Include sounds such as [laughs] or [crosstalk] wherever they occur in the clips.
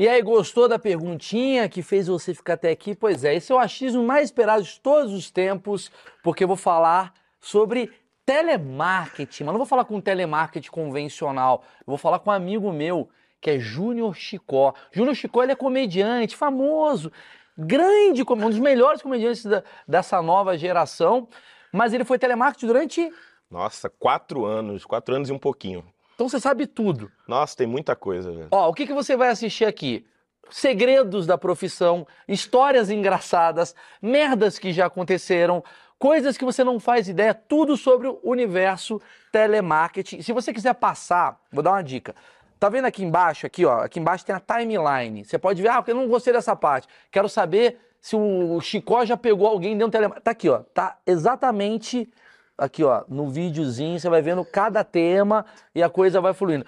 E aí, gostou da perguntinha que fez você ficar até aqui? Pois é, esse é o achismo mais esperado de todos os tempos, porque eu vou falar sobre telemarketing, mas não vou falar com telemarketing convencional, eu vou falar com um amigo meu, que é Júnior Chicó. Júnior Chicó, ele é comediante, famoso, grande, um dos melhores comediantes da, dessa nova geração, mas ele foi telemarketing durante... Nossa, quatro anos, quatro anos e um pouquinho. Então você sabe tudo. Nossa, tem muita coisa, velho. Ó, o que, que você vai assistir aqui? Segredos da profissão, histórias engraçadas, merdas que já aconteceram, coisas que você não faz ideia, tudo sobre o universo telemarketing. Se você quiser passar, vou dar uma dica. Tá vendo aqui embaixo, aqui, ó, aqui embaixo tem a timeline. Você pode ver, ah, eu não gostei dessa parte. Quero saber se o Chicó já pegou alguém dentro do telemarketing. Tá aqui, ó, tá exatamente aqui, ó, no videozinho, você vai vendo cada tema e a coisa vai fluindo.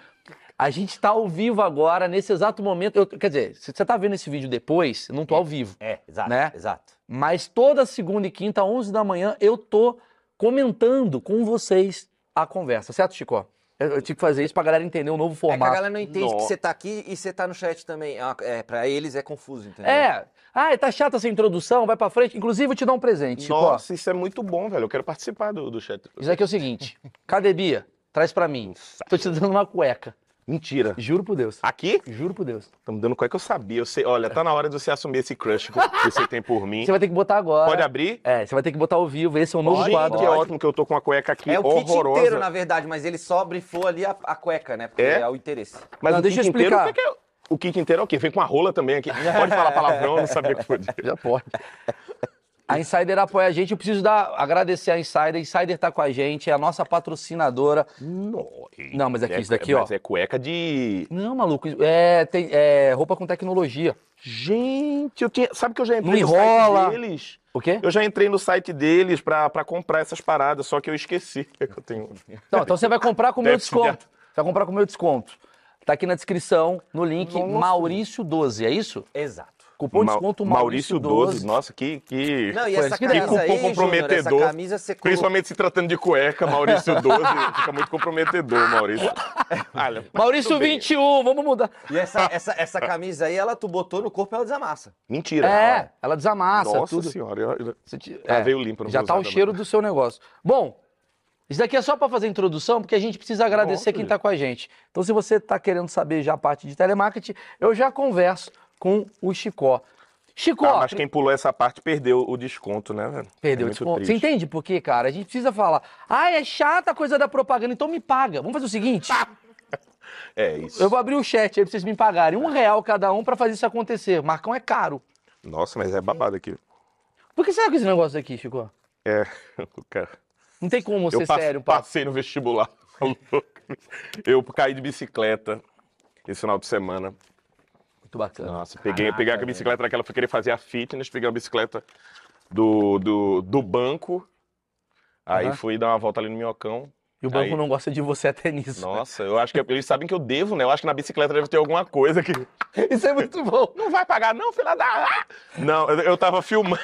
A gente está ao vivo agora, nesse exato momento. Eu, quer dizer, se você está vendo esse vídeo depois, eu não tô ao vivo. É, exato, né? exato. Mas toda segunda e quinta, 11 da manhã, eu tô comentando com vocês a conversa, certo, Chico? Eu, eu tinha que fazer isso pra galera entender o novo É que a formato. galera não entende Nossa. que você tá aqui e você tá no chat também. É, É, pra eles é confuso, entendeu? É. Ah, tá chata essa introdução, vai pra frente. Inclusive, vou te dar um presente. Nossa, isso é muito bom, velho. Eu quero participar do, do chat. Isso aqui é o seguinte. [laughs] Cadê Bia? Traz pra mim. Tô te dando uma cueca. Mentira. Juro por Deus. Aqui? Juro por Deus. Tá me dando que eu sabia. Eu sei, olha, tá na hora de você assumir esse crush que você tem por mim. Você vai ter que botar agora. Pode abrir? É, você vai ter que botar ao vivo. Esse é o novo Pode, quadro. que é ótimo que eu tô com a cueca aqui É o kit horrorosa. inteiro, na verdade, mas ele só brifou ali a, a cueca, né? Porque É? é, o interesse. Mas Não, o deixa kit eu inteiro, explicar. o que que é? O kit inteiro é o quê? Vem com a rola também aqui. [laughs] Pode falar palavrão, eu não sabia que podia. Já pode. A Insider apoia a gente. Eu preciso dar, agradecer a Insider. A Insider tá com a gente, é a nossa patrocinadora. Não, mas aqui, isso daqui, ó. Mas é cueca de... Não, maluco, é, tem, é roupa com tecnologia. Gente, eu tinha... Sabe que eu já Não entrei no enrola. site deles? O quê? Eu já entrei no site deles pra, pra comprar essas paradas, só que eu esqueci [laughs] que eu tenho... Não, então você vai comprar com o meu desconto. Você vai comprar com o meu desconto. Tá aqui na descrição, no link Nossa. Maurício12, é isso? Exato. Cupom Ma- desconto Maurício Maurício12. 12. Nossa, que... que... Não, e Foi essa que camisa cupom aí, comprometedor. essa camisa você. Principalmente se tratando de cueca, Maurício 12, [laughs] fica muito comprometedor, Maurício. [laughs] Olha, Maurício tudo bem. 21, vamos mudar. E essa, essa, essa camisa aí, ela tu botou no corpo e ela desamassa. Mentira. É, ela desamassa Nossa tudo. senhora. eu- eu- Você te- Ah, é, veio limpa, não Já tá o cheiro do seu negócio. Bom, isso daqui é só para fazer a introdução, porque a gente precisa agradecer quem tá com a gente. Então, se você tá querendo saber já a parte de telemarketing, eu já converso com o Chicó. Chicó, Ah, mas quem pulou essa parte perdeu o desconto, né, velho? perdeu É o desconto. Você triste. entende por quê, cara? A gente precisa falar. Ah, é chata a coisa da propaganda, então me paga. Vamos fazer o seguinte: [laughs] É isso. eu vou abrir o chat aí pra vocês me pagarem. Um real cada um para fazer isso acontecer. Marcão é caro. Nossa, mas é babado aqui. Por que será que esse negócio aqui, Chico? É, [laughs] o cara. Não tem como ser Eu passe- sério, papo. passei no vestibular. [laughs] tá. Eu caí de bicicleta esse final de semana. Muito bacana. Nossa, peguei, peguei a bicicleta daquela, fui querer fazer a fitness, peguei a bicicleta do, do, do banco. Aí Aham. fui dar uma volta ali no minhocão. E o banco Aí- não gosta de você até nisso. Nossa, eu acho que eles sabem que eu devo, né? Eu acho que na bicicleta deve ter alguma coisa que. [laughs] Isso é muito bom. Não vai pagar, não, filha da. Não, eu, eu tava filmando.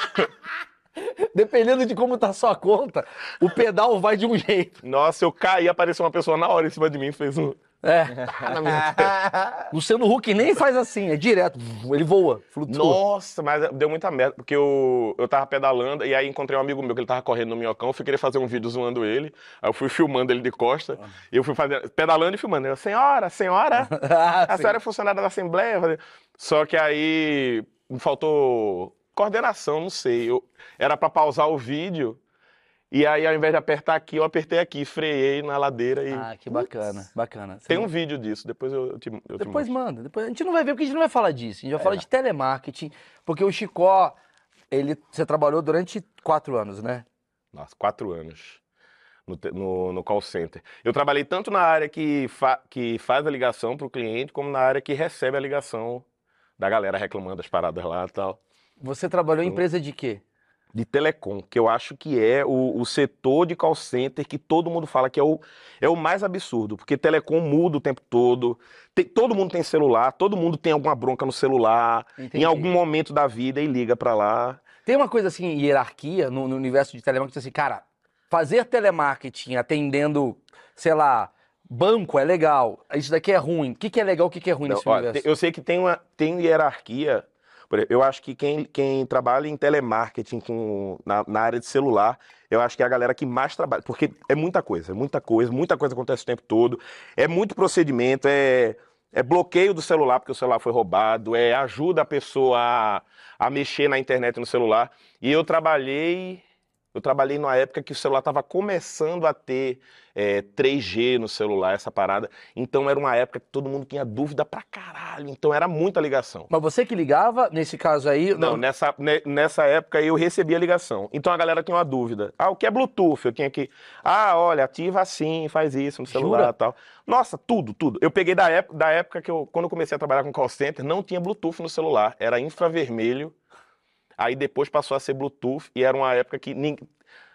Dependendo de como tá a sua conta, o pedal vai de um jeito. Nossa, eu caí, apareceu uma pessoa na hora em cima de mim, fez um. É. na minha- Luciano Huck nem faz assim, é direto. Ele voa, flutua. Nossa, mas deu muita merda, porque eu, eu tava pedalando e aí encontrei um amigo meu que ele tava correndo no minhocão, eu fui querer fazer um vídeo zoando ele, aí eu fui filmando ele de costa, e eu fui fazer, pedalando e filmando. Eu, senhora, senhora, Ah, [laughs] a senhora é funcionária da Assembleia? Só que aí me faltou coordenação, não sei. Eu, era pra pausar o vídeo, e aí ao invés de apertar aqui, eu apertei aqui, freiei na ladeira e. Ah, que bacana, bacana. Você Tem não- um vídeo disso, depois eu, te, eu te Depois mostro. manda. Depois... A gente não vai ver, porque a gente não vai falar disso. A gente vai É. falar de telemarketing, porque o Chicó, ele, você trabalhou durante quatro anos, né? Nossa, quatro anos no, te- no, no call center. Eu trabalhei tanto na área que, fa- que faz a ligação para o cliente, como na área que recebe a ligação da galera reclamando das paradas lá e tal. Você trabalhou em empresa de quê? De telecom, que eu acho que é o, o setor de call center que todo mundo fala que é o, é o mais absurdo, porque telecom muda o tempo todo, tem- todo mundo tem celular, todo mundo tem alguma bronca no celular, Entendi. em algum momento da vida e liga para lá. Tem uma coisa assim, hierarquia no, no universo de telemarketing, assim, cara, fazer telemarketing atendendo, sei lá, banco é legal, isso daqui é ruim. O que, que é legal, o que, que é ruim Não, nesse ó, universo? eu sei que tem uma tem hierarquia. Eu acho que quem, quem trabalha em telemarketing com, na, na área de celular, eu acho que é a galera que mais trabalha. Porque é muita coisa, é muita coisa, muita coisa acontece o tempo todo. É muito procedimento, é, é bloqueio do celular porque o celular foi roubado, é ajuda a pessoa a, a mexer na internet no celular. E eu trabalhei. Eu trabalhei numa época que o celular estava começando a ter é, 3G no celular, essa parada. Então era uma época que todo mundo tinha dúvida pra caralho. Então era muita ligação. Mas você que ligava, nesse caso aí. Não, nessa, ne- nessa época eu recebi a ligação. Então a galera tinha uma dúvida. Ah, o que é Bluetooth? Eu tinha que. Ah, olha, ativa assim, faz isso no celular Jura? e tal. Nossa, tudo, tudo. Eu peguei da época, da época que eu, quando eu comecei a trabalhar com call center, não tinha Bluetooth no celular. Era infravermelho. Aí depois passou a ser Bluetooth e era uma época que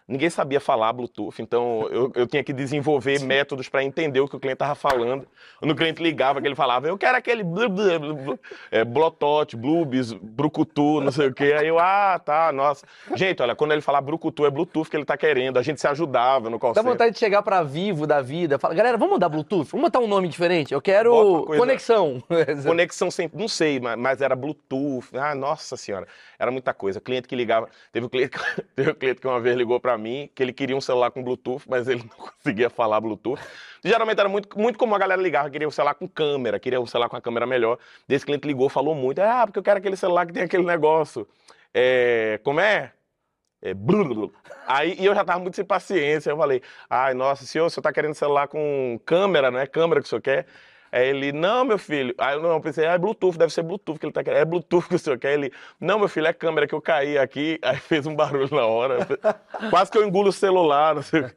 ninguém sabia falar Bluetooth, então eu, eu tinha que desenvolver métodos para entender o que o cliente estava falando. Quando o cliente ligava, que ele falava, eu quero aquele blu, blu, blu, é, Blotot, Bluebis, Brucutu, não sei o quê. Aí eu, ah, tá, nossa. Gente, olha, quando ele falar Brucutu, é Bluetooth que ele tá querendo. A gente se ajudava no call Dá vontade de chegar pra Vivo da vida. Fala, galera, vamos mudar Bluetooth? Vamos botar um nome diferente? Eu quero conexão. [laughs] Conexão sempre, não sei, mas, era Bluetooth. Ah, nossa senhora, era muita coisa. Cliente que ligava, teve um cliente, que- [laughs] teve um cliente que uma vez ligou para mim que ele queria um celular com Bluetooth, mas ele [laughs] não conseguia falar Bluetooth. Geralmente era muito, muito como a galera ligava, queria um celular com câmera, queria um celular com a câmera melhor. Desse cliente ligou, falou muito, ah, porque eu quero aquele celular que tem aquele negócio. É, como é? É. Aí e eu já tava muito sem paciência. Eu falei, ai, nossa, senhor, o senhor tá querendo celular com câmera, não é câmera que o senhor quer? Aí ele, não, meu filho. Aí eu não, pensei, ah, é Bluetooth, deve ser Bluetooth que ele tá querendo. É Bluetooth [laughs] que o senhor quer? Ele, não, meu filho, é câmera que eu caí aqui. [laughs] Aí fez um barulho na hora. Quase que eu engulo o celular, não sei. o quê.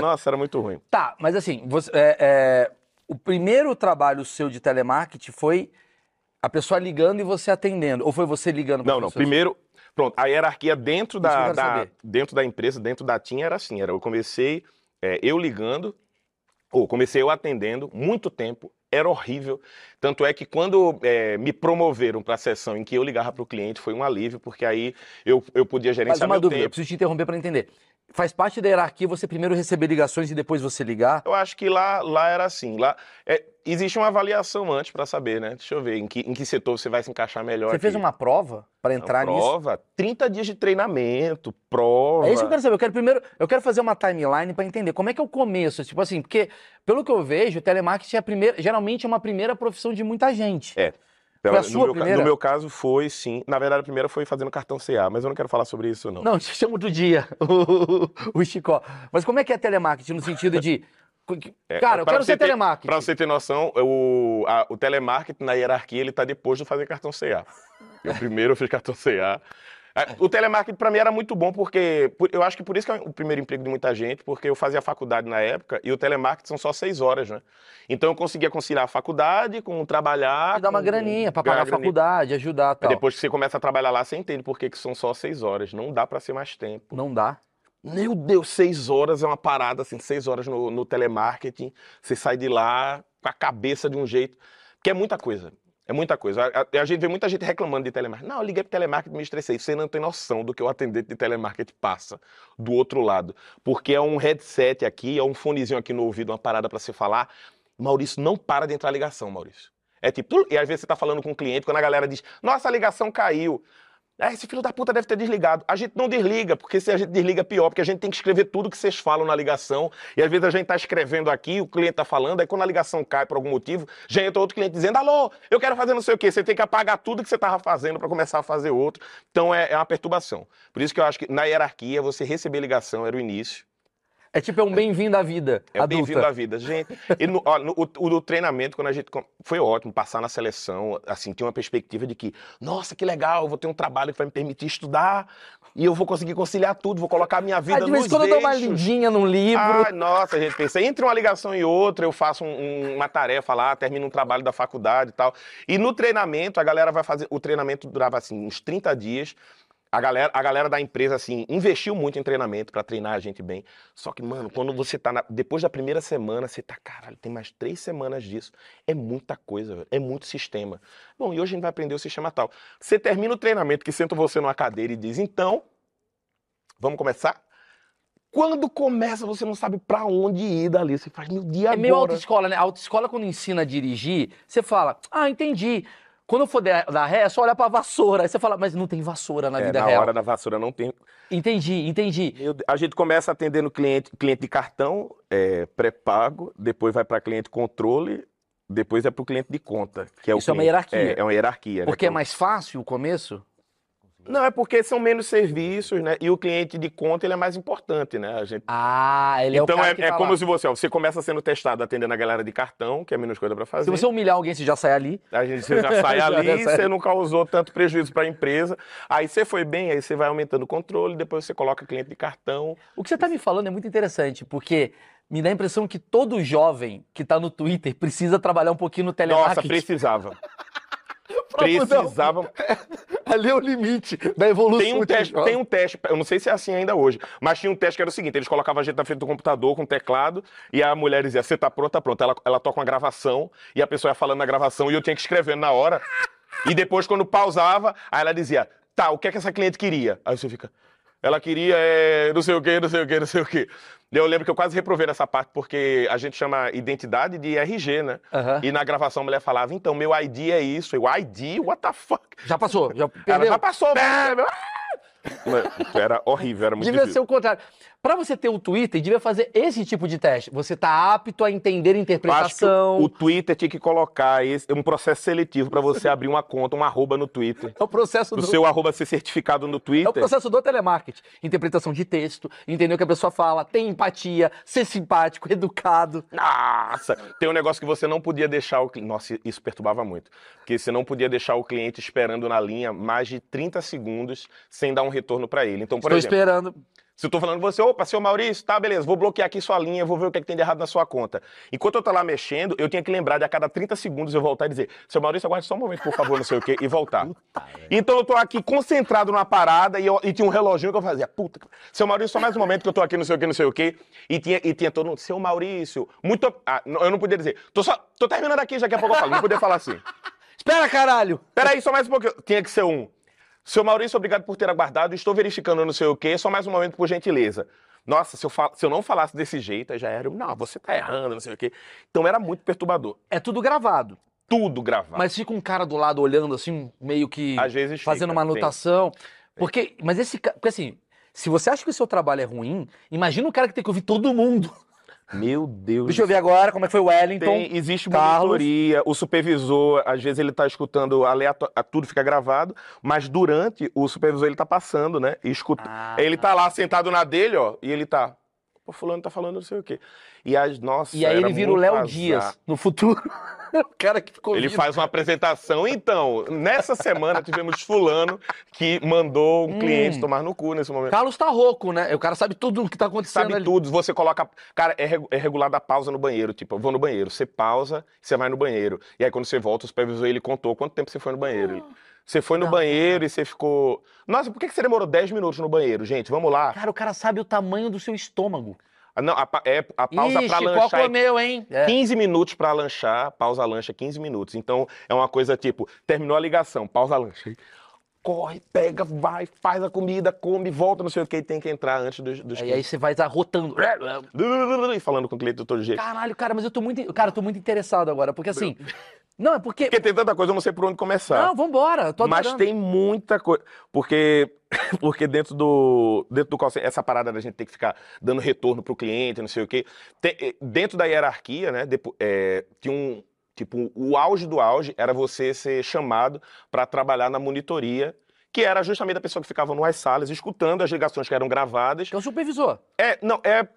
Nossa, era muito ruim. Tá, mas assim, você- é, é, o primeiro trabalho seu de telemarketing foi a pessoa ligando e você atendendo? Ou foi você ligando Não, não. Primeiro, pronto, a hierarquia dentro que da, da- dentro da empresa, dentro da TIM, era assim. Era, eu comecei é, eu ligando, ou comecei eu atendendo, muito tempo, era horrível. Tanto é que quando é, me promoveram para a sessão em que eu ligava para o cliente, foi um alívio, porque aí eu, eu podia Mas gerenciar uma meu dúvida, eu tempo. preciso te interromper pra entender. Faz parte da hierarquia você primeiro receber ligações e depois você ligar? Eu acho que lá, lá era assim. Lá, é, existe uma avaliação antes para saber, né? Deixa eu ver em que, em que setor você vai se encaixar melhor. Você fez aqui. uma prova pra entrar nisso? prova, 30 dias de treinamento, prova. É isso que eu quero saber. Eu quero primeiro, eu quero fazer uma timeline pra entender como é que é o começo, tipo assim, porque pelo que eu vejo, o telemarketing é a primeira, geralmente é uma primeira profissão de muita gente. É. Foi a no, sua meu, primeira? no meu caso foi sim. Na verdade, a primeira foi fazendo cartão CA, mas eu não quero falar sobre isso, não. Não, [laughs] te chamo do dia, o, o Chicó. Mas como é que é telemarketing no sentido de É, cara, eu pra quero ser ter- telemarketing. Pra você ter noção, o, a- o telemarketing na hierarquia, ele tá depois de fazer cartão CA. Eu primeiro eu fiz cartão CA. É, O telemarketing para mim era muito bom porque por- eu acho que por isso que é o primeiro emprego de muita gente, porque eu fazia faculdade na época e o telemarketing são só seis horas, né? Então eu conseguia conciliar a faculdade com trabalhar. E dar uma com- graninha pra ganhar pagar a graninha. faculdade, ajudar Mas tal. depois que você começa a trabalhar lá, você entende por que, que são só seis horas. Não dá para ser mais tempo. Não dá. Meu Deus, seis horas é uma parada, assim, seis horas no, no telemarketing. Você sai de lá com a cabeça de um jeito. Que é muita coisa. É muita coisa. A, a- a gente vê muita gente reclamando de telemarketing. Não, eu liguei pro telemarketing e me estressei. Você não tem noção do que o atendente de telemarketing passa do outro lado. Porque é um headset aqui, é um fonezinho aqui no ouvido, uma parada para você falar. Maurício, não para de entrar ligação, Maurício. É tipo, e às vezes você tá falando com um cliente, quando a galera diz, nossa, a ligação caiu. Ah, esse filho da puta deve ter desligado. A gente não desliga, porque se a gente desliga é pior, porque a gente tem que escrever tudo que vocês falam na ligação. E às vezes a gente tá escrevendo aqui, o cliente tá falando, aí quando a ligação cai por algum motivo, já entra outro cliente dizendo: alô, eu quero fazer não sei o quê. Você tem que apagar tudo que você tava fazendo para começar a fazer outro. Então é, é uma perturbação. Por isso que eu acho que na hierarquia, você receber ligação era o início. É tipo, é um bem-vindo à vida É bem-vindo à vida. Gente, e no, ó, no- o, o treinamento, quando a gente. Foi ótimo passar na seleção, assim, tinha uma perspectiva de que, nossa, que legal, eu vou ter um trabalho que vai me permitir estudar e eu vou conseguir conciliar tudo, vou colocar a minha vida Ah, em nos quando eu dou uma eixos. lidinha num livro. Ai, nossa, a gente pensa, entre uma ligação e outra, eu faço um- uma tarefa lá, termino um trabalho da faculdade e tal. E no treinamento, a galera vai fazer. O treinamento durava assim, uns 30 dias. A galera, a galera da empresa, assim, investiu muito em treinamento pra treinar a gente bem. Só que, mano, quando você tá na- depois da primeira semana, você tá, caralho, tem mais três semanas disso. É muita coisa, velho. É muito sistema. Bom, e hoje a gente vai aprender o sistema tal. Você termina o treinamento, que senta você numa cadeira e diz, então, vamos começar? Quando começa, você não sabe pra onde ir dali. Você faz, meu dia É meio autoescola, né? A autoescola, quando ensina a dirigir, você fala, ah, entendi. Quando eu for dar ré, é só olhar pra vassoura. Aí você fala, mas não tem vassoura na É, vida na real. hora da vassoura não tem. Entendi, entendi. Deus, A gente começa atendendo cliente, cliente de cartão é, pré-pago, depois vai para cliente controle, depois é para o cliente de conta. Que é o Isso é uma cliente- hierarquia. É, é uma hierarquia. né? Porque é Que mais fácil o começo? Não, é porque são menos serviços, né? E o cliente de conta ele é mais importante, né? A gente... Ah, ele é o então cara é, que é tá como lá. se você, ó, você começa sendo testado atendendo a galera de cartão, que é menos coisa para fazer. Se você humilhar alguém, você já sai ali. A gente você já sai [laughs] Já ali, sai. você não causou tanto prejuízo para a empresa. Aí você foi bem, aí você vai aumentando o controle, depois você coloca cliente de cartão. O que você tá me falando é muito interessante, porque me dá a impressão que todo jovem que tá no Twitter precisa trabalhar um pouquinho no Nossa, telemarketing. precisava. [laughs] Pra mudar o- Precisava. Ali é o limite da evolução. Tem um, teste, tem um teste, eu não sei se é assim ainda hoje, mas tinha um teste que era o seguinte: eles colocavam a gente na frente do computador com um teclado e a mulher dizia: Você tá pronta? Tá pronta. Ela, ela toca uma gravação e a pessoa ia falando na gravação e eu tinha que escrever na hora. E depois, quando pausava, aí ela dizia: Tá, o que é que essa cliente queria? Aí você fica. Ela queria é, não sei o quê, não sei o quê, não sei o quê. Eu lembro que eu quase reprovei nessa parte, porque a gente chama identidade de RG, né? Aham. E na gravação a mulher falava, então, meu ID é isso. Eu, ID? What the fuck? Já passou, já Ela perdeu. já passou, né? Mano, Era horrível, era muito Devia difícil. ser o contrário. Pra você ter o Twitter, devia fazer esse tipo de teste. Você tá apto a entender a interpretação. o, Twitter tinha que colocar esse, um processo seletivo pra você abrir uma conta, um arroba no Twitter. É o processo O do... seu arroba ser certificado no É o Twitter. processo do telemarketing. Interpretação de texto, entender o que a pessoa fala, ter empatia, ser simpático, [laughs] educado. Nossa! Tem um negócio que você não podia deixar o cliente. Nossa, isso perturbava muito. Porque você não podia deixar o cliente esperando na linha mais de 30 segundos sem dar um retorno pra ele. Então, por Estou exemplo. esperando. Se eu tô falando com você, opa, seu Maurício, tá, beleza, vou bloquear aqui sua linha, vou ver o que, é que tem de errado na sua conta. Enquanto eu tô lá mexendo, eu tinha que lembrar de a cada 30 segundos eu voltar e dizer, seu Maurício, aguarde só um momento, por favor, não sei o quê, e voltar. Então eu tô aqui concentrado numa parada e, eu- e tinha um reloginho que eu fazia, puta, seu Maurício, só mais um momento que eu tô aqui, não sei o quê, não sei o quê. E tinha, e tinha todo mundo, seu Maurício, muito. Ah, eu não podia dizer, tô só. tô terminando aqui, já daqui a pouco eu falo, não podia falar assim. [laughs] Espera, caralho! Peraí, só mais um pouquinho. Tinha que ser um. Seu Maurício, obrigado por ter aguardado. Estou verificando não sei o quê. Só mais um momento, por gentileza. Nossa, se eu, fal- se eu não falasse desse jeito, aí já era. Não, você tá errando, não sei o quê. Então era muito perturbador. É tudo gravado. Tudo gravado. Mas fica um cara do lado olhando assim, meio que Às vezes fazendo fica, uma anotação. Porque, mas esse porque assim, se você acha que o seu trabalho é ruim, imagina o cara que tem que ouvir todo mundo. Meu Deus. Deixa eu ver agora como é que foi o Wellington. Tem, existe Carlos. monitoria, o supervisor, às vezes ele tá escutando aleatório, tudo fica gravado, mas durante o supervisor ele tá passando, né? Escuta. Ah. Ele tá lá sentado na dele, ó, e ele tá. Pô, fulano tá falando não sei o quê. E as, nossa, E aí ele vira o Léo azar. Dias no futuro. [laughs] o cara que ficou Ele faz uma apresentação. Então, nessa semana tivemos fulano que mandou um Hum. cliente tomar no cu nesse momento. Carlos tá rouco, né? O cara sabe tudo o que tá acontecendo Sabe ali. tudo, você coloca. Cara, é, é regulada a pausa no banheiro. Tipo, eu vou no banheiro. Você pausa, você vai no banheiro. E aí, quando você volta, o supervisor ele contou quanto tempo você foi no banheiro. Ele- Você foi no Não. banheiro e você ficou. Nossa, por que você demorou 10 minutos no banheiro, gente? Vamos lá. Cara, o cara sabe o tamanho do seu estômago. Ah, Não, a, é, a pausa Ixi, pra qual lanchar é comeu, hein? É. 15 minutos pra lanchar, pausa lancha 15 minutos. Então é uma coisa tipo, terminou a ligação, pausa lancha. Corre, pega, vai, faz a comida, come, volta, não sei o que, tem que entrar antes dos, dos E aí você vai arrotando. clientes. E falando com o cliente do todo jeito. Caralho, cara, mas eu tô muito. Cara, eu tô muito interessado agora, porque assim. Não, é porque. Porque tem tanta coisa, eu não sei por onde começar. Não, vambora. eu Tô Mas tem muita coisa. Porque, [laughs] porque dentro do dentro do call center, essa parada da gente ter que ficar dando retorno pro cliente, não sei o quê. tem- eh, dentro da hierarquia, né? depo- eh, tinha um. Tipo, o auge do auge era você ser chamado para trabalhar na monitoria, que era justamente a pessoa que ficava nas salas, escutando as ligações que eram gravadas. Que é o supervisor. É, não, é.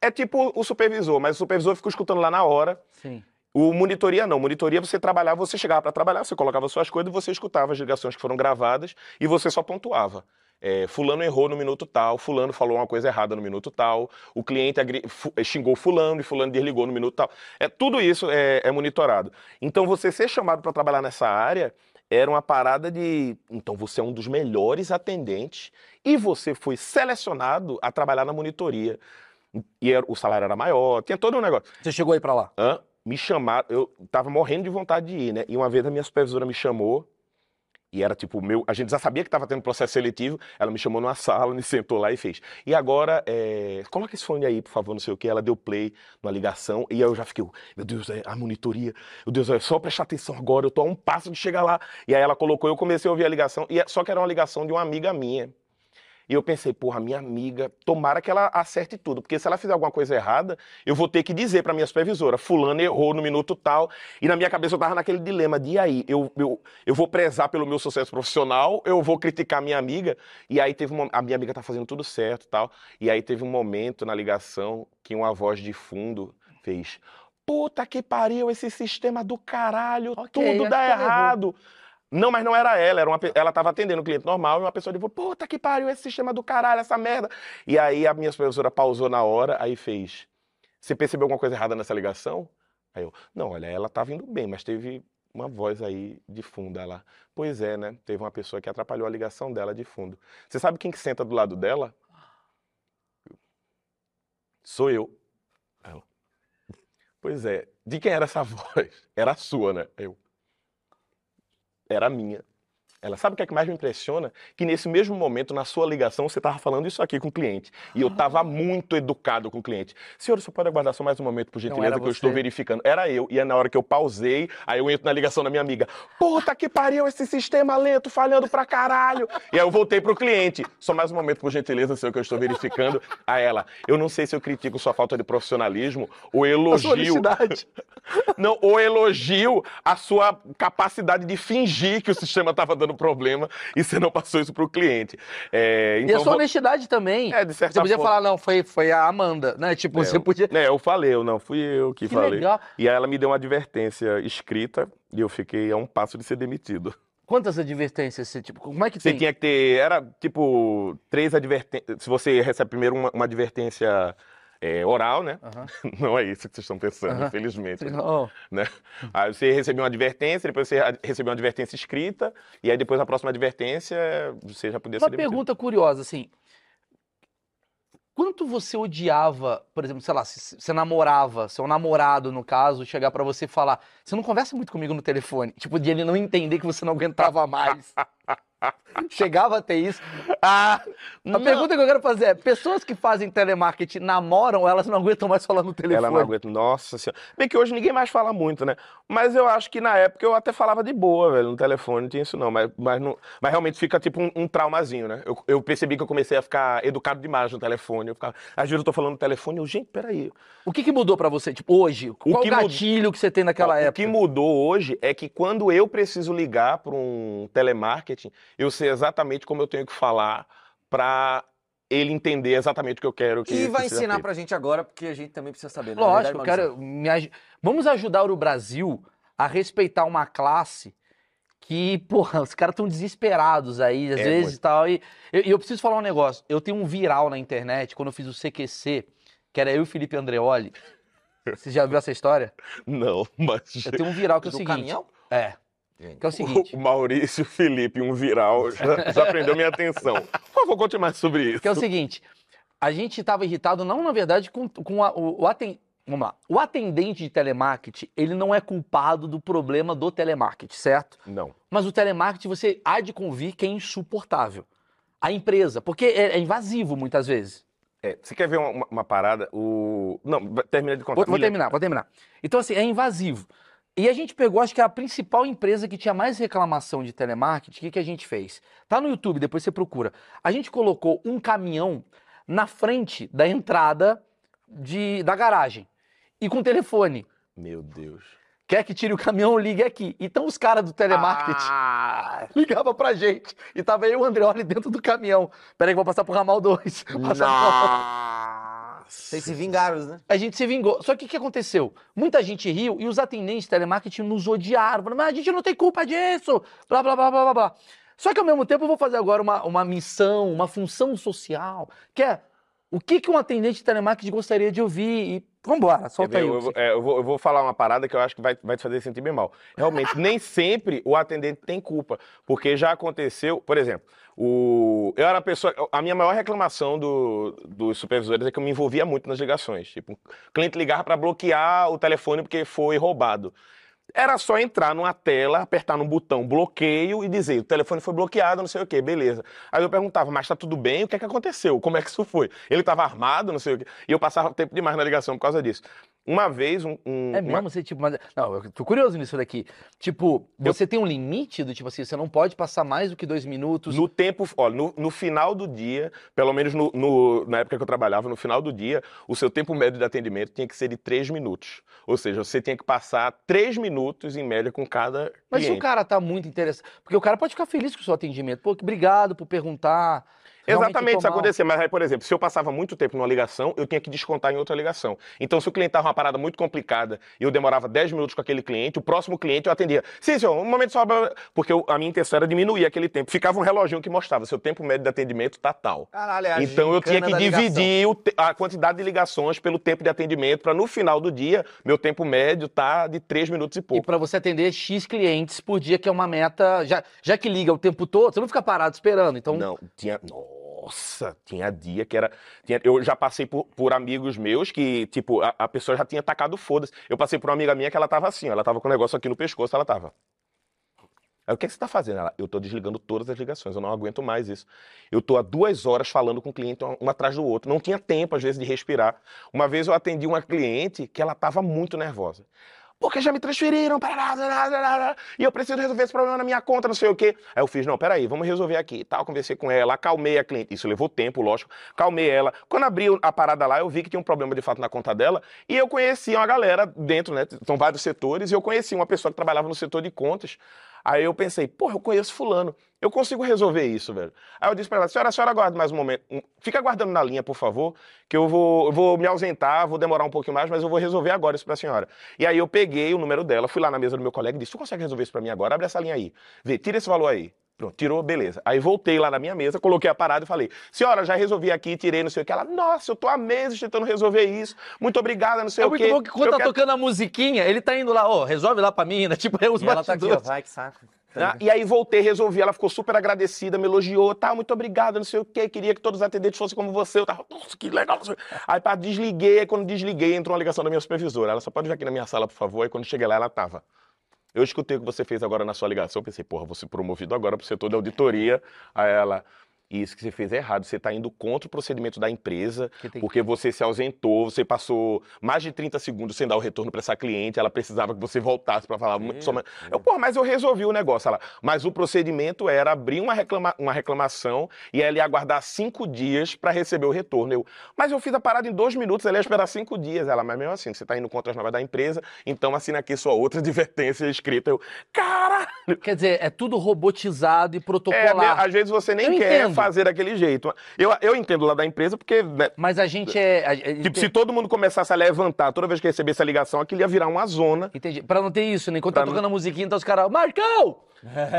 É tipo o supervisor, mas o supervisor fica escutando lá na hora. Sim. O monitoria não. Monitoria você trabalhava, você chegava para trabalhar, você colocava suas coisas e você escutava as ligações que foram gravadas e você só pontuava. É, fulano errou no minuto tal, fulano falou uma coisa errada no minuto tal, o cliente agri- eh, xingou fulano e fulano desligou no minuto tal. É, tudo isso é, é monitorado. Então você ser chamado para trabalhar nessa área era uma parada de. Então você é um dos melhores atendentes e você foi selecionado a trabalhar na monitoria. E era- o salário era maior, tinha todo um negócio. Você chegou aí pra lá. Hã? Me chamaram, eu tava morrendo de vontade de ir, né? E uma vez a minha supervisora me chamou E era tipo, meu, a gente já sabia que estava tendo processo seletivo. Ela me chamou numa sala, [laughs] me sentou lá e fez. E agora, é, coloca esse fone aí, por favor, não sei o que. Ela deu play na ligação. E aí eu já fiquei, meu Deus, é a monitoria. Meu Deus, é só prestar atenção agora. Eu tô a um passo de chegar lá. E aí ela colocou, eu comecei a ouvir a ligação. E é, só que era uma ligação de uma amiga minha. E eu pensei, porra, minha amiga, tomara que ela acerte tudo, porque se ela fizer alguma coisa errada, eu vou ter que dizer para minha supervisora, fulano errou no minuto tal, e na minha cabeça eu tava naquele dilema de, e aí, eu, eu, eu vou prezar pelo meu sucesso profissional, eu vou criticar minha amiga, e aí teve uma, a minha amiga tá fazendo tudo certo tal, e aí teve um momento na ligação que uma voz de fundo fez, puta que pariu, esse sistema do caralho, Ok, tudo dá errou. Não, mas não era ela, era uma, ela tava atendendo um cliente normal e uma pessoa falou, puta que pariu, esse sistema do caralho, essa merda. E aí a minha supervisora pausou na hora, aí fez, você percebeu alguma coisa errada nessa ligação? Aí eu, não, olha, ela tá vindo bem, mas teve uma voz aí de fundo. Ela, pois é, né? Teve uma pessoa que atrapalhou a ligação dela de fundo. Você sabe quem que senta do lado dela? Sou eu. Ela, pois é, de quem era essa [laughs] voz? Era a sua, né? Eu, era minha. Ela sabe o que é que mais me impressiona? Que nesse mesmo momento, na sua ligação, você estava falando isso aqui com o cliente. E eu estava muito educado com o cliente. Senhor, você pode aguardar só mais um momento, por gentileza, que eu estou você. verificando. Era eu. E é na hora que eu pausei, aí eu entro na ligação da minha amiga. Puta que pariu, esse sistema lento, falhando pra caralho. E aí eu voltei pro cliente. Só mais um momento, por gentileza, senhor, que eu estou verificando. A ela, eu não sei se eu critico sua falta de profissionalismo ou elogio. Não, ou elogio a sua capacidade de fingir que o sistema estava dando problema [laughs] e você não passou isso para o cliente. É, E a então, sua honestidade também. É, de certa Você podia forma. falar, não, foi, foi a Amanda, né? Tipo, É, você podia. É, eu falei, eu não, fui eu que, Que falei. legal. E aí ela me deu uma advertência escrita e eu fiquei a um passo de ser demitido. Quantas advertências você, tipo, como é que Você tem? tinha que ter, era tipo, três advertências. Se você recebe primeiro uma, uma advertência é, oral, né? Aham. [laughs] Não é isso que vocês estão pensando, Aham. infelizmente. Não. né? Aí você recebeu uma advertência, depois você recebeu uma advertência escrita, e aí depois a próxima advertência você já podia Uma ser demitido. pergunta curiosa, assim. Quanto você odiava, por exemplo, sei lá, se você namorava, seu namorado, no caso, chegar pra você e falar: Você não conversa muito comigo no telefone. Tipo, de ele não entender que você não aguentava mais. [laughs] Chegava a ter isso. Ah, A pergunta que eu quero fazer é: pessoas que fazem telemarketing namoram, ou elas não aguentam mais falar no telefone? Ela não aguenta. Nossa senhora. Bem que hoje ninguém mais fala muito, né? Mas eu acho que na época eu até falava de boa, velho. No telefone não tinha isso, não. Mas, mas, não- mas realmente fica tipo um, um traumazinho, né? Eu, eu percebi que eu comecei a ficar educado demais no telefone. Eu ficava, às vezes eu tô falando no telefone, eu, gente, peraí. O que, que mudou pra você? Tipo, hoje? Qual o que gatilho que você tem naquela Ó, época? O que mudou hoje é que quando eu preciso ligar para um telemarketing, eu sei exatamente como eu tenho que falar para ele entender exatamente o que eu quero que E vai ensinar feito. pra gente agora, porque a gente também precisa saber. Lógico, eu verdade, quero. me aj- Vamos ajudar o Brasil a respeitar uma classe que, porra, os caras estão desesperados aí, às É, vezes muito. e tal. E eu, eu preciso falar um negócio. Eu tenho um viral na internet, quando eu fiz o CQC, que era eu e o Felipe Andreoli. [laughs] Você já viu essa história? Não, mas Eu tenho um viral que é o seguinte. caminhão? É, que é o seguinte. o Maurício Felipe, um viral, já, já prendeu minha atenção. Por favor, conte mais sobre isso. Que é o seguinte, a gente estava irritado, não, na verdade, com, com a- o, o aten- Vamos lá. O atendente de telemarketing, ele não é culpado do problema do telemarketing, certo? Não. Mas o telemarketing, você há de convir que é insuportável. A empresa, porque é, é invasivo muitas vezes. É, você quer ver uma, uma- uma parada? O... Não, termina de contar. Vou, vou terminar, vou terminar. Então, assim, é invasivo. E a gente pegou, acho que a principal empresa que tinha mais reclamação de telemarketing, o que, que a gente fez? Tá no YouTube, depois você procura. A gente colocou um caminhão na frente da entrada de, da garagem. E com telefone. Meu Deus. Quer que tire o caminhão, ligue aqui. Então os caras do telemarketing Ah, [laughs] ligavam pra gente. E tava eu e o Andreoli dentro do caminhão. Peraí que eu vou passar pro ramal 2. nossa. [laughs] Vocês se vingaram, né? A gente se vingou. Só que o que aconteceu? Muita gente riu e os atendentes de telemarketing nos odiaram. Falaram, mas a gente não tem culpa disso. Blá, blá, blá, blá, blá, blá. Só que ao mesmo tempo eu vou fazer agora uma, uma missão, uma função social, que é o que, que um atendente de telemarketing gostaria de ouvir. E vambora, solta aí. eu, é, eu vou, eu vou falar uma parada que eu acho que vai, vai te fazer sentir bem mal. Realmente, [laughs] nem sempre o atendente tem culpa. Porque já aconteceu, por exemplo, o, eu era a pessoa. A minha maior reclamação do- dos supervisores é que eu me envolvia muito nas ligações. Tipo, o cliente ligava para bloquear o telefone porque foi roubado. Era só entrar numa tela, apertar no botão bloqueio e dizer: o telefone foi bloqueado, não sei o quê, beleza. Aí eu perguntava, mas tá tudo bem? O que é que aconteceu? Como é que isso foi? Ele estava armado, não sei o quê. E eu passava tempo demais na ligação por causa disso. Uma vez, um. um É uma- mesmo você, tipo, mas. Não, eu tô curioso nisso daqui. Tipo, você tem um limite do tipo assim, você não pode passar mais do que dois minutos. No tempo, olha, no, no final do dia, pelo menos no- no- na época que eu trabalhava, no final do dia, o seu tempo médio de atendimento tinha que ser de três minutos. Ou seja, você tinha que passar três minutos em média com cada Mas se o cliente. cara tá muito interessado. Porque o cara pode ficar feliz com o seu atendimento. Pô, que obrigado por perguntar. Exatamente, isso acontecia. Mas aí, por exemplo, se eu passava muito tempo numa ligação, eu tinha que descontar em outra ligação. Então, se o cliente tava uma parada muito complicada e eu demorava 10 minutos com aquele cliente, o próximo cliente eu atendia. Sim, senhor, um momento só. blá, blá", Porque eu- a minha intenção era diminuir aquele tempo. Ficava um reloginho que mostrava seu tempo médio de atendimento tá tal. Caralho, é Então eu tinha que dividir a quantidade de ligações pelo tempo de atendimento para no final do dia meu tempo médio tá de 3 minutos e E pouco. pra você atender X clientes por dia, que é uma meta. Já, já que liga o tempo todo, você não fica parado esperando. Então, Não, tinha. Nossa, tinha dia que era. tinha- eu já passei por, por amigos meus que, tipo, a, a pessoa já tinha tacado foda-se. Eu passei por uma amiga minha que ela tava assim, ela tava com um negócio aqui no pescoço, ela tava. Aí, o que, é que você tá fazendo? Ela, eu tô desligando todas as ligações, eu não aguento mais isso. Eu tô há duas horas falando com o cliente, um, um atrás do outro. Não tinha tempo, às vezes, de respirar. Uma vez eu atendi uma cliente que ela tava muito nervosa. Porque já me transferiram, parará, e eu preciso resolver esse problema na minha conta, não sei o quê. Aí eu fiz, não, peraí, vamos resolver aqui. Tal, conversei com ela, acalmei a cliente. Isso levou tempo, lógico. Calmei ela. Quando abri a parada lá, eu vi que tinha um problema de fato na conta dela. E eu conheci uma galera dentro, né? São vários setores, e eu conheci uma pessoa que trabalhava no setor de contas. Aí eu pensei, porra, eu conheço fulano. Eu consigo resolver isso, velho. Aí eu disse pra ela, senhora, a senhora aguarda mais um momento. Fica aguardando na linha, por favor, que eu vou, eu vou me ausentar, vou demorar um pouquinho mais, mas eu vou resolver agora isso pra senhora. E aí eu peguei o número dela, fui lá na mesa do meu colega e disse, tu consegue resolver isso pra mim agora? Abre essa linha aí. Vê, tira esse valor aí. Pronto, tirou, beleza. Aí voltei lá na minha mesa, coloquei a parada e falei, senhora, já resolvi aqui, tirei, não sei o que. Ela, nossa, eu tô há meses tentando resolver isso. Muito obrigada, não sei é o muito quê. bom que quando Eu tá quero- tocando a musiquinha, ele tá indo lá, ó, resolve lá pra mim, né? [laughs] Tipo, é os E ela tá aqui, ó, vai, que saco. Ah, e aí voltei, resolvi, ela ficou super agradecida, me elogiou, tá, muito obrigada, não sei o quê, queria que todos os atendentes fossem como você. Eu tava, nossa, que legal. Aí pá, desliguei, aí quando desliguei, entrou uma ligação da minha supervisora. Ela só pode vir aqui na minha sala, por favor. Aí quando cheguei lá, ela tava. Eu escutei o que você fez agora na sua ligação, pensei, porra, vou ser promovido agora pro setor de auditoria. Aí ela, isso que você fez é errado, você está indo contra o procedimento da empresa, Que porque você se ausentou, você passou mais de 30 segundos sem dar o retorno para essa cliente, ela precisava que você voltasse para falar. Meu. Eu, pô, mas eu resolvi o negócio. Ela, mas o procedimento era abrir uma, reclama- uma reclamação e ela ia aguardar cinco dias para receber o retorno. Eu, mas eu fiz a parada em dois minutos, ela ia esperar cinco dias. Ela, mas mesmo assim, você está indo contra as normas da empresa, então assina aqui sua outra [laughs] advertência escrita. Eu, caralho! Quer dizer, é tudo robotizado e É, protocolar. às vezes você nem Eu quer entendo. Fazer daquele jeito. Eu, eu entendo lá da empresa, porque, né, Mas a gente é. a- a tipo, tem- se todo mundo começasse a levantar toda vez que recebesse a ligação, aquilo ia virar uma zona. Entendi. Pra não ter isso, né? Enquanto tá Pra não- tocando a musiquinha, tá os caras. Marcão!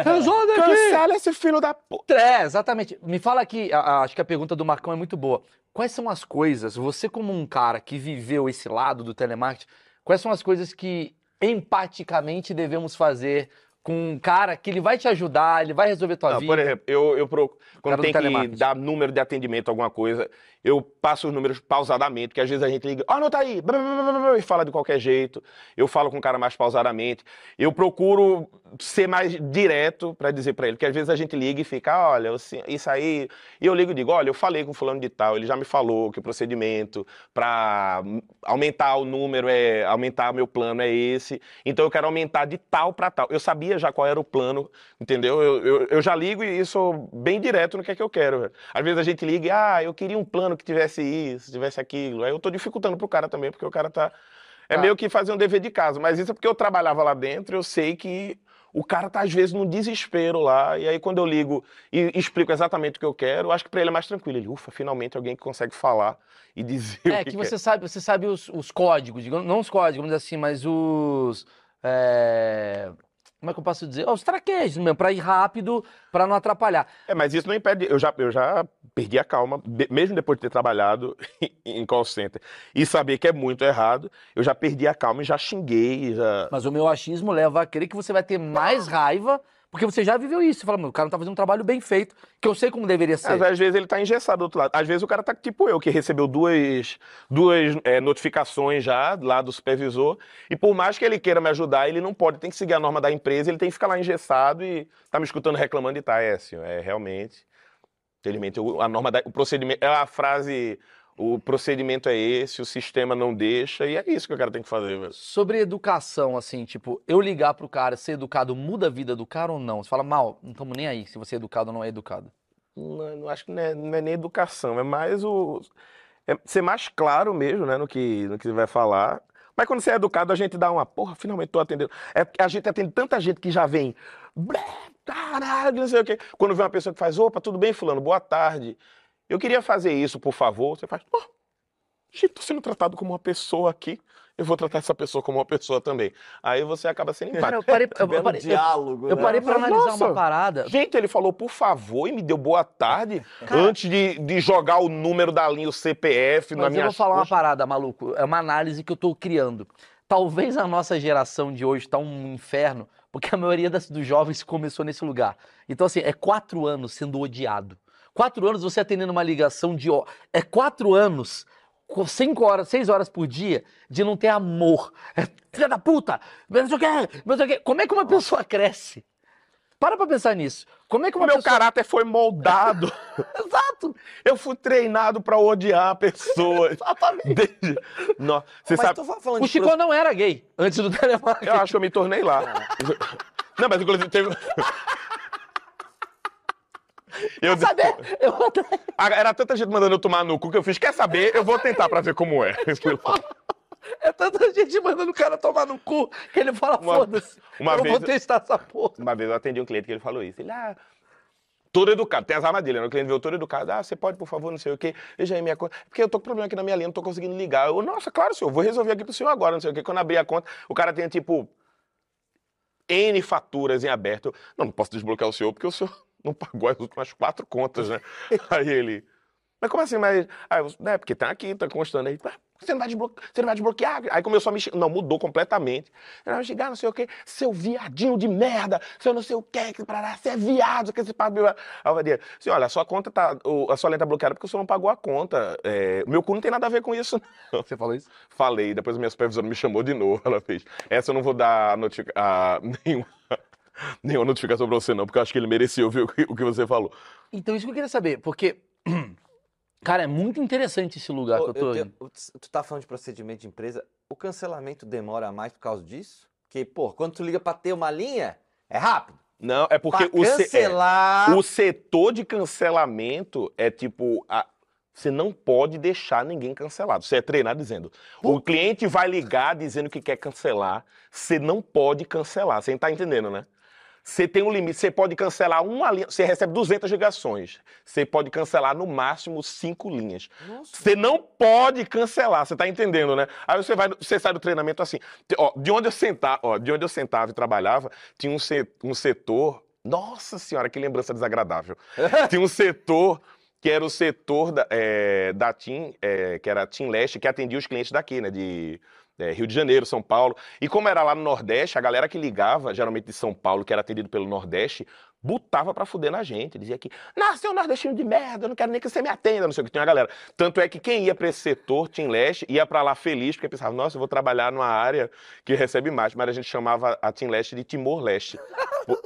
Resolve aqui! Cancela esse filho da puta. É, exatamente. Me fala aqui, a- a- acho que a pergunta do Marcão é muito boa. Quais são as coisas, você como um cara que viveu esse lado do telemarketing, quais são as coisas que empaticamente devemos fazer com um cara que ele vai te ajudar, ele vai resolver tua Não, vida? por exemplo, eu, eu pro- Cara quando do tem que dar número de atendimento alguma coisa, eu passo os números pausadamente, que às vezes a gente liga, ó, aí, blá, blá, blá, blá, e fala de qualquer jeito. Eu falo com o cara mais pausadamente. Eu procuro ser mais direto para dizer para ele, porque às vezes a gente liga e fica, "Ah, olha, isso aí. E eu ligo e digo, olha, eu falei com fulano de tal, ele já me falou que o procedimento para aumentar o número é aumentar meu plano é esse. Então eu quero aumentar de tal para tal. Eu sabia já qual era o plano, entendeu? Eu, eu, eu já ligo e sou bem direto no que é que eu quero. Às vezes a gente liga e, ah, eu queria um plano que tivesse isso, tivesse aquilo. Aí eu tô dificultando pro cara também, porque o cara tá. É Tá. meio que fazer um dever de casa. Mas isso é porque eu trabalhava lá dentro, eu sei que o cara tá às vezes num desespero lá. E aí quando eu ligo e explico exatamente o que eu quero, eu acho que pra ele é mais tranquilo. Ele, ufa, finalmente alguém que consegue falar e [laughs] dizer É o que, que quer. você sabe, você sabe os, os códigos, digamos, não os códigos, vamos dizer assim, mas os. é, Como é que eu posso dizer? Os traquejos mesmo, pra ir rápido, pra não atrapalhar. É, mas isso não impede. Eu já, eu já perdi a calma, mesmo depois de ter trabalhado [laughs] em call center e saber que é muito errado, eu já perdi a calma e já xinguei, já. Mas o meu achismo leva a crer que você vai ter mais raiva Porque você já viveu isso. Você fala, meu, o cara não tá fazendo um trabalho bem feito, que eu sei como deveria ser. Mas às vezes ele tá engessado do outro lado. Às vezes o cara tá tipo eu, que recebeu duas, duas é, notificações já lá do supervisor. E por mais que ele queira me ajudar, ele não pode, tem que seguir a norma da empresa, ele tem que ficar lá engessado e tá me escutando reclamando e tá, é assim, é realmente. Infelizmente, o- a norma da, o procedimento. É a frase. O procedimento é esse, o sistema não deixa, e é isso que o cara tem que fazer, velho. Sobre educação, assim, tipo, eu ligar pro cara, ser educado, muda a vida do cara ou não? Você fala, mal, não estamos nem aí se você é educado ou não é educado. Não, não acho que não é, não é nem educação, é mais o. É ser mais claro mesmo, né, no que, no que você vai falar. Mas quando você é educado, a gente dá uma, porra, finalmente tô atendendo. É a gente atende tanta gente que já vem, "Blé, caralho, não sei o quê. Quando vem uma pessoa que faz, opa, tudo bem, fulano, boa tarde. Eu queria fazer isso, por favor. Você faz, oh, gente, tô sendo tratado como uma pessoa aqui. Eu vou tratar essa pessoa como uma pessoa também. Aí você acaba sendo empático. Cara, eu parei, eu, [laughs] eu parei, eu, diálogo, eu né? parei pra analisar Nossa. uma parada. Gente, ele falou por favor e me deu boa tarde antes de, de jogar o número da linha, o CPF na Mas eu minha vou falar uma parada, maluco. É uma análise que eu tô criando. Talvez a nossa geração de hoje tá um inferno, porque a maioria das, dos jovens começou nesse lugar. Então, assim, é quatro anos sendo odiado. Quatro anos você atendendo uma ligação de. É quatro anos, cinco horas, seis horas por dia, de não ter amor. É filha da puta! Não sei o não sei o quê. Como é que uma pessoa cresce? Para pra pensar nisso. Como é que O meu pessoa. caráter foi moldado. [laughs] Exato! Eu fui treinado pra odiar pessoas. [laughs] Exatamente. Desde... Não, você Mas sabe, tô fa- falando O Chico pro- não era gay antes do telemarketing. eu acho que eu me tornei lá. Não, mas inclusive teve. [laughs] Eu, Quer saber? Eu Ah, Era tanta gente mandando eu tomar no cu que eu fiz. Quer saber? Eu vou tentar pra ver como é. É tanta gente mandando o cara tomar no cu que ele fala, foda-se. eu vez- vou testar essa porra. Uma vez eu atendi um cliente que ele falou isso. Ele, ah, todo educado, tem as armadilhas, né? O cliente veio todo educado. Ah, você pode, por favor, não sei o quê. Veja aí minha conta. Porque eu tô com problema aqui na minha linha, não tô conseguindo ligar. Eu, nossa, claro, senhor, vou resolver aqui pro senhor agora, não sei o quê. Quando abri a conta, o cara tinha, tipo, N faturas em aberto. Eu, não, não posso desbloquear o senhor, porque o senhor [laughs] não pagou as últimas quatro contas, né? [laughs] aí ele. Mas como assim? Mas. Aí eu, né, porque tá aqui, tá constando aí. "Ah, Você não, vai desbloquear, você não vai desbloquear? Aí começou a me. Não, mudou completamente. Ela vai xingar, não sei o quê. Seu viadinho de merda. Seu não sei o quê. Que parará, você é viado. Que esse papo. Aí eu falei, assim, olha, a sua conta tá. A sua linha tá bloqueada porque o senhor não pagou a conta. É, meu cu não tem nada a ver com isso, não. Você falou isso? Falei, depois a minha supervisora me chamou de novo. Ela fez. Essa eu não vou dar notifica... ah, nenhuma, nenhuma notificação pra você, não, porque eu acho que ele merecia ouvir o que você falou. Então, isso que eu queria saber, porque. Cara, é muito interessante esse lugar Ô, que eu tô eu o- tu tá falando de procedimento de empresa, o cancelamento demora mais por causa disso? Porque, pô, quando tu liga pra ter uma linha, é rápido. Não, é porque Pra o, se- é, cancelar... o setor de cancelamento é tipo. a- Você não pode deixar ninguém cancelado. Você é treinado dizendo. O cliente vai ligar dizendo que quer cancelar. Você não pode cancelar. Você tá entendendo, né? Você tem um limite. Você pode cancelar uma linha. Você recebe 200 ligações. Você pode cancelar no máximo cinco linhas. Nossa. Você não pode cancelar, você tá entendendo, né? Aí você vai, você sai do treinamento assim. Ó, de onde eu sentava, ó, de onde eu sentava e trabalhava, tinha um, se- um setor. Nossa senhora, que lembrança desagradável. [laughs] tinha um setor que era o setor da, eh, da TIM, eh, que era a TIM Leste, que atendia os clientes daqui, né? De eh, Rio de Janeiro, São Paulo. E como era lá no Nordeste, a galera que ligava, geralmente de São Paulo, que era atendido pelo Nordeste, botava pra fuder na gente. Dizia que, nossa, seu nordestino de merda, eu não quero nem que você me atenda, não sei o que. Tinha uma galera. Tanto é que quem ia pra esse setor, Tim Leste, ia pra lá feliz, porque pensava, nossa, eu vou trabalhar numa área que recebe mais. Mas a gente chamava a Tim Leste de Timor Leste. Por-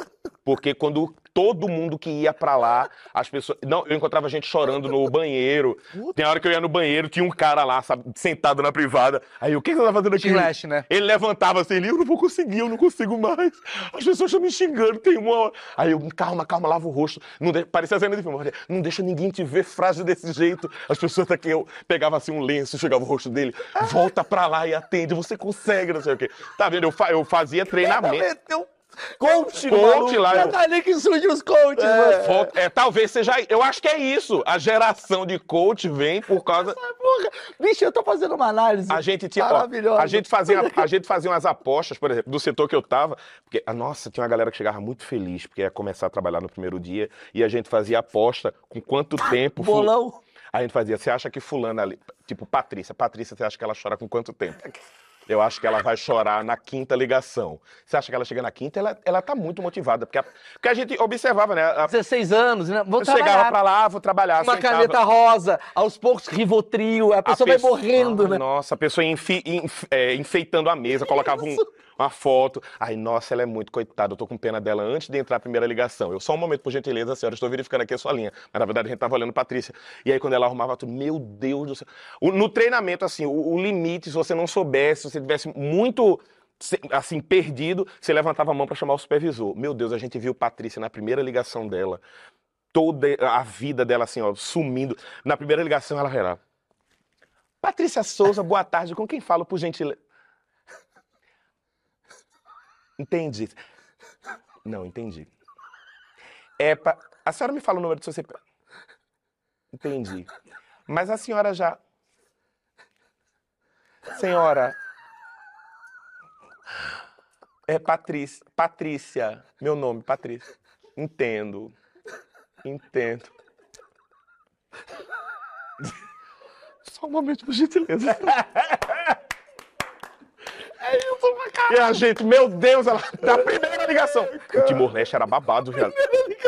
Porque quando todo mundo que ia pra lá, as pessoas. Não, eu encontrava gente chorando no banheiro. Tem hora que eu ia no banheiro, tinha um cara lá, sabe, sentado na privada. Aí, o que que você tá fazendo aqui? Leste, né? Ele levantava assim, ele, eu não vou conseguir, eu não consigo mais. As pessoas estão me xingando, tem uma hora. Aí eu, calma, calma, lava o rosto. Não de... Parecia cena de filme. eu falei, Não deixa ninguém te ver frágil desse jeito. As pessoas aqui, eu pegava assim um lenço, chegava o rosto dele, volta pra lá e atende, você consegue, não sei o quê. Tá vendo? Eu, fa- eu fazia treinamento. Coach, Coach lá, eu- É dali que surge os coaches, mano. Volta- É, talvez seja. Eu acho que é isso. A geração de coach vem por causa. Porra, bicho, eu tô fazendo uma análise A gente tinha. ó, maravilhosa. a, gente fazia, a gente fazia umas apostas, por exemplo, do setor que eu tava. Porque, ah, nossa, tinha uma galera que chegava muito feliz, porque ia começar a trabalhar no primeiro dia. E a gente fazia aposta com quanto [laughs] tempo. Bolão. A gente fazia, você acha que fulana ali. Tipo, Patrícia. Patrícia, você acha que ela chora com quanto tempo? [laughs] Eu acho que ela vai chorar na quinta ligação. Você acha que ela chega na quinta? Ela, ela tá muito motivada. Porque a, porque a gente observava, né? A, 16 anos, né? Vou eu chegava trabalhar. pra lá, vou trabalhar. Uma sentava. caneta rosa, aos poucos Rivotril, a A pessoa vai pessoa- morrendo, Ai, né? Nossa, a pessoa enfi- enf- é, enfeitando a mesa, colocava um- uma foto. Ai, nossa, ela é muito coitada, eu tô com pena dela antes de entrar a primeira ligação. Eu só um momento, por gentileza, senhora, estou verificando aqui a sua linha. Mas na verdade a gente tava olhando Patrícia. E aí quando ela arrumava tudo, meu Deus do céu. O- no treinamento, assim, o, o limite, se você não soubesse, se você tivesse muito assim, perdido, você levantava a mão para chamar o supervisor. Meu Deus, a gente viu Patrícia na primeira ligação dela, toda a vida dela assim, ó, sumindo. Na primeira ligação ela era Patrícia Souza, boa tarde. Com quem falo, por gentileza? Entendi. Não, entendi. É. A senhora me fala o número do seu CPF. Entendi. Mas a senhora já. Senhora. É Patrícia. Patrícia. Meu nome, Patrícia. Entendo. Entendo. Só um momento, por gentileza. Isso, pra caralho. E a gente, meu Deus, ela, da primeira ligação. O Timor-Leste era babado, já.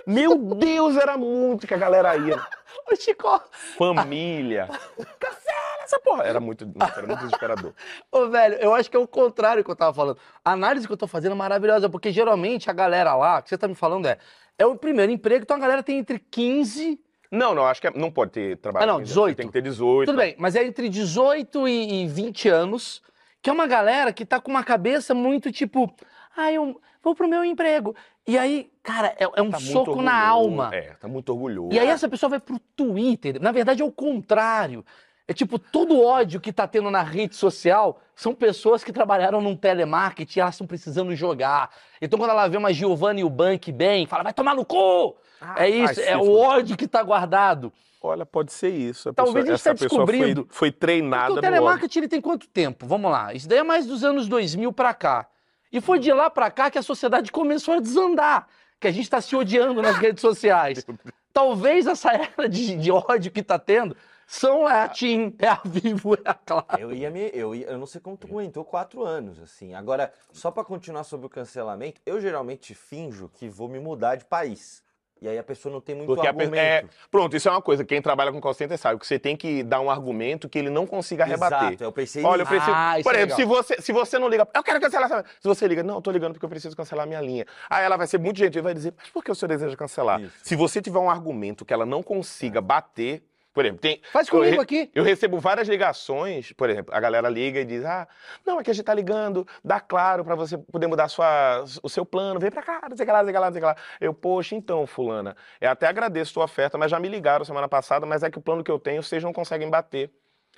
Meu Deus, era muito que a galera ia. [laughs] Ô, Chico, Família. [laughs] Cancela essa porra. Era muito, nossa, era muito desesperador. Ô, velho, eu acho que é o contrário que eu tava falando. A análise que eu tô fazendo é maravilhosa, porque geralmente a galera lá, o que você tá me falando é, é o primeiro emprego, então a galera tem entre 15. Não, não, acho que é- não pode ter trabalho. Ah, não, com isso, 18. Tem que ter 18. Tudo bem, mas é entre 18 e, e 20 anos, que é uma galera que tá com uma cabeça muito tipo, ah, eu vou pro meu emprego. E aí, cara, é, é um Tá soco na alma. É, tá muito orgulhoso. E aí essa pessoa vai pro Twitter. Na verdade é o contrário. É tipo, todo ódio que tá tendo na rede social são pessoas que trabalharam num telemarketing e elas estão precisando jogar. Então quando ela vê uma Giovanna e o Bank bem, fala, vai tomar no cu! Ah, é isso, ai, é o ódio que tá guardado. Olha, pode ser isso. A Talvez pessoa, a gente tá essa pessoa foi- descobrindo. Foi, treinada Porque o telemarketing ele tem quanto tempo? Vamos lá. Isso daí é mais dos anos 2000 pra cá. E foi de lá pra cá que a sociedade começou a desandar. Que a gente tá se odiando nas redes sociais. [laughs] Talvez essa era de, de ódio que tá tendo são é a TIM, é a Vivo, é a Claro. Eu ia me. Eu, ia, eu não sei como tu aguentou quatro anos, assim. Agora, só pra continuar sobre o cancelamento, eu geralmente finjo que vou me mudar de país. E aí a pessoa não tem muito Porque a pe- argumento. é, pronto, isso é uma coisa. Quem trabalha com call center sabe que você tem que dar um argumento que ele não consiga rebater. Exato, eu pensei Olha, eu preciso. Ah, por é exemplo, se legal. você, se você não liga, eu quero cancelar essa. Se você liga, não, eu tô ligando porque eu preciso cancelar minha linha. Aí ela vai ser muito gentil e vai dizer, mas por que o senhor deseja cancelar? Isso. Se você tiver um argumento que ela não consiga bater, por exemplo, tem. Faz eu comigo re- aqui. Eu recebo várias ligações, por exemplo, a galera liga e diz: Ah, não, é que a gente tá ligando, dá claro pra você poder mudar sua, o seu plano, vem pra cá, não sei o que lá, não sei o que lá, não sei o que lá. Eu, poxa, então, fulana, eu até agradeço sua oferta, mas já me ligaram semana passada, mas é que o plano que eu tenho, vocês não conseguem bater.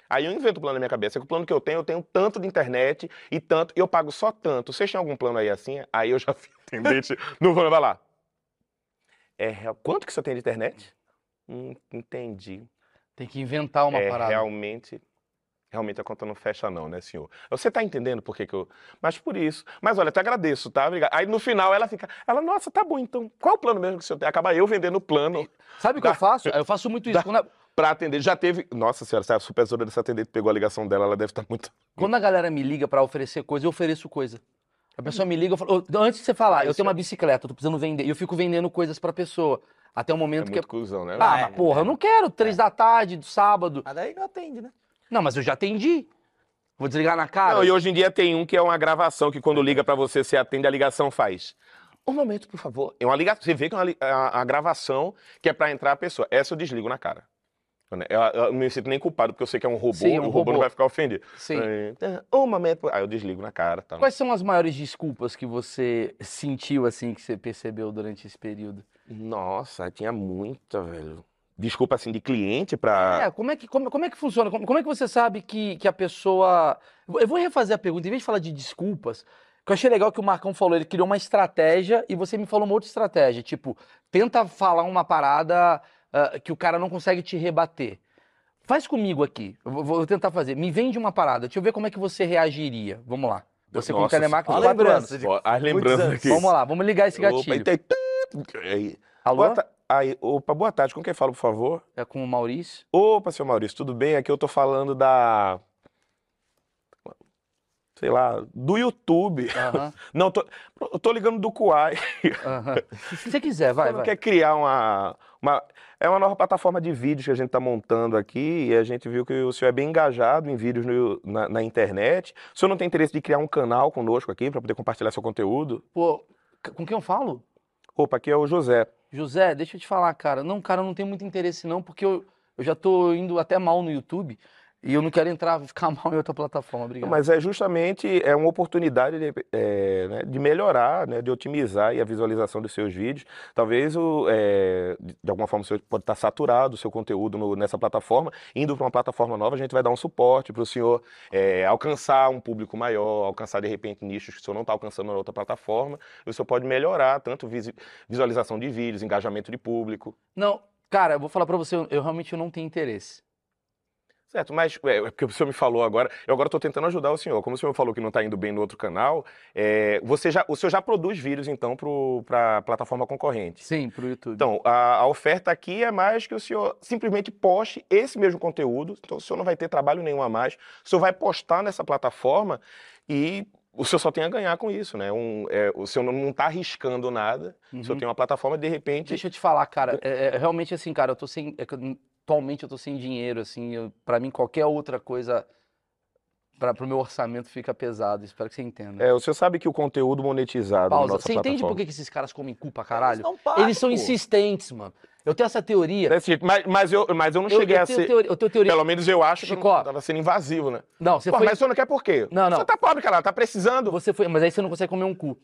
Aí eu invento o plano na minha cabeça, é que o plano que eu tenho, eu tenho tanto de internet e tanto, e eu pago só tanto. Vocês têm algum plano aí assim? Aí eu já fico [laughs] tendente no plano, vai lá. É, real- quanto que você tem de internet? Hum, entendi. Tem que inventar uma é, parada. realmente, realmente a conta não fecha não, né, senhor? Você tá entendendo por que que eu... Mas por isso. Mas olha, te agradeço, tá? Obrigado. Aí no final ela fica, ela, nossa, tá bom, então, qual o plano mesmo que o senhor tem? Acaba eu vendendo o plano Sabe o que eu faço? Eu faço muito isso. Dá- Quando a, pra atender. Já teve... Nossa senhora, se a supervisora dessa atendente pegou a ligação dela, ela deve estar muito... [laughs] quando a galera me liga pra oferecer coisa, eu ofereço coisa. A pessoa me liga, eu falo, "Ô, antes de você falar, eu tenho uma é- bicicleta, eu tô precisando vender. E eu fico vendendo coisas pra pessoa. Até o É momento que. muito cuzão, né? Ah, É, mas porra, é. eu não quero. Três da tarde, do sábado. Mas daí não atende, né? Não, mas eu já atendi. Vou desligar na cara. Não, e hoje em dia tem um que é uma gravação, que quando liga pra você, você atende, a ligação faz. Um momento, por favor. É uma ligação. Você vê que é uma a, a gravação que é pra entrar a pessoa. Essa eu desligo na cara. Eu, eu não me sinto nem culpado, porque eu sei que é um robô, Sim, é e um o robô, robô. não vai ficar ofendido. Sim. Aí, Um momento. Aí eu desligo na cara. Tá? Quais são as maiores desculpas que você sentiu, assim, que você percebeu durante esse período? Nossa, tinha muita, velho. Desculpa, assim, de cliente pra. É, como é que, como, como é que funciona? Como, como é que você sabe que, que a pessoa. Eu vou refazer a pergunta, em vez de falar de desculpas, que eu achei legal que o Marcão falou, ele criou uma estratégia e você me falou uma outra estratégia. Tipo, tenta falar uma parada ah, que o cara não consegue te rebater. Faz comigo aqui. Eu vou, vou tentar fazer. Me vende uma parada. Deixa eu ver como é que você reagiria. Vamos lá. Você com telemarketing quatro lembrança anos. de- As lembranças aqui. Vamos lá, vamos ligar esse Opa, gatilho. Aí. Alô? Boa, ta- aí, opa, boa tarde. Com quem fala, por favor? É com o Maurício? Opa, seu Maurício, tudo bem? Aqui eu tô falando da. sei lá, do YouTube. Aham, [laughs] Não, tô, eu tô ligando do Kuai. aham. Se você quiser, vai, [laughs] Você não vai. quer criar uma, uma. É uma nova plataforma de vídeos que a gente está montando aqui e a gente viu que o senhor é bem engajado em vídeos no- na, na internet. O senhor não tem interesse de criar um canal conosco aqui para poder compartilhar seu conteúdo? Pô, com quem eu falo? Opa, aqui é o José. José, deixa eu te falar, cara. Não, cara, eu não tenho muito interesse não, porque eu, eu já tô indo até mal no YouTube e eu não quero entrar, ficar [laughs] mal em outra plataforma, obrigado. Mas é justamente é uma oportunidade de, é, né, de melhorar, né, de otimizar a visualização dos seus vídeos. Talvez o, é, de alguma forma o senhor pode estar saturado o seu conteúdo no- nessa plataforma. Indo para uma plataforma nova, a gente vai dar um suporte para o senhor é, alcançar um público maior, alcançar de repente nichos que o senhor não está alcançando na outra plataforma. E o senhor pode melhorar tanto visualização de vídeos, engajamento de público. Não, cara, eu vou falar pra você, eu, eu realmente não tenho interesse. Certo, mas é, porque o senhor me falou agora, eu agora estou tentando ajudar o senhor. Como o senhor falou que não está indo bem no outro canal, é, você já, o senhor já produz vídeos então para a plataforma concorrente. Sim, pro YouTube. Então, a, a oferta aqui é mais que o senhor simplesmente poste esse mesmo conteúdo, então o senhor não vai ter trabalho nenhum a mais, o senhor vai postar nessa plataforma e o senhor só tem a ganhar com isso, né? Um, é, o senhor não está arriscando nada, o senhor Uhum. tem uma plataforma de repente. Deixa eu te falar, cara, é, é realmente assim, cara, eu tô sem, é atualmente eu tô sem dinheiro, assim, pra mim qualquer outra coisa para pro meu orçamento fica pesado, espero que você entenda. É, o senhor sabe que o conteúdo monetizado Pausa, você entende por que, que esses caras comem cu pra caralho? param, Eles são pô. insistentes, mano. Eu tenho essa teoria. Desse jeito, mas, mas, eu, mas eu não Eu, cheguei eu a ser. teoria, eu tenho teoria. Pelo menos eu acho que eu Chicó. não tava sendo invasivo, né? Não, você Pô, foi. mas o senhor não quer por quê? Não, não. Você tá pobre, cara, tá precisando. Você foi, mas aí você não consegue comer um cu.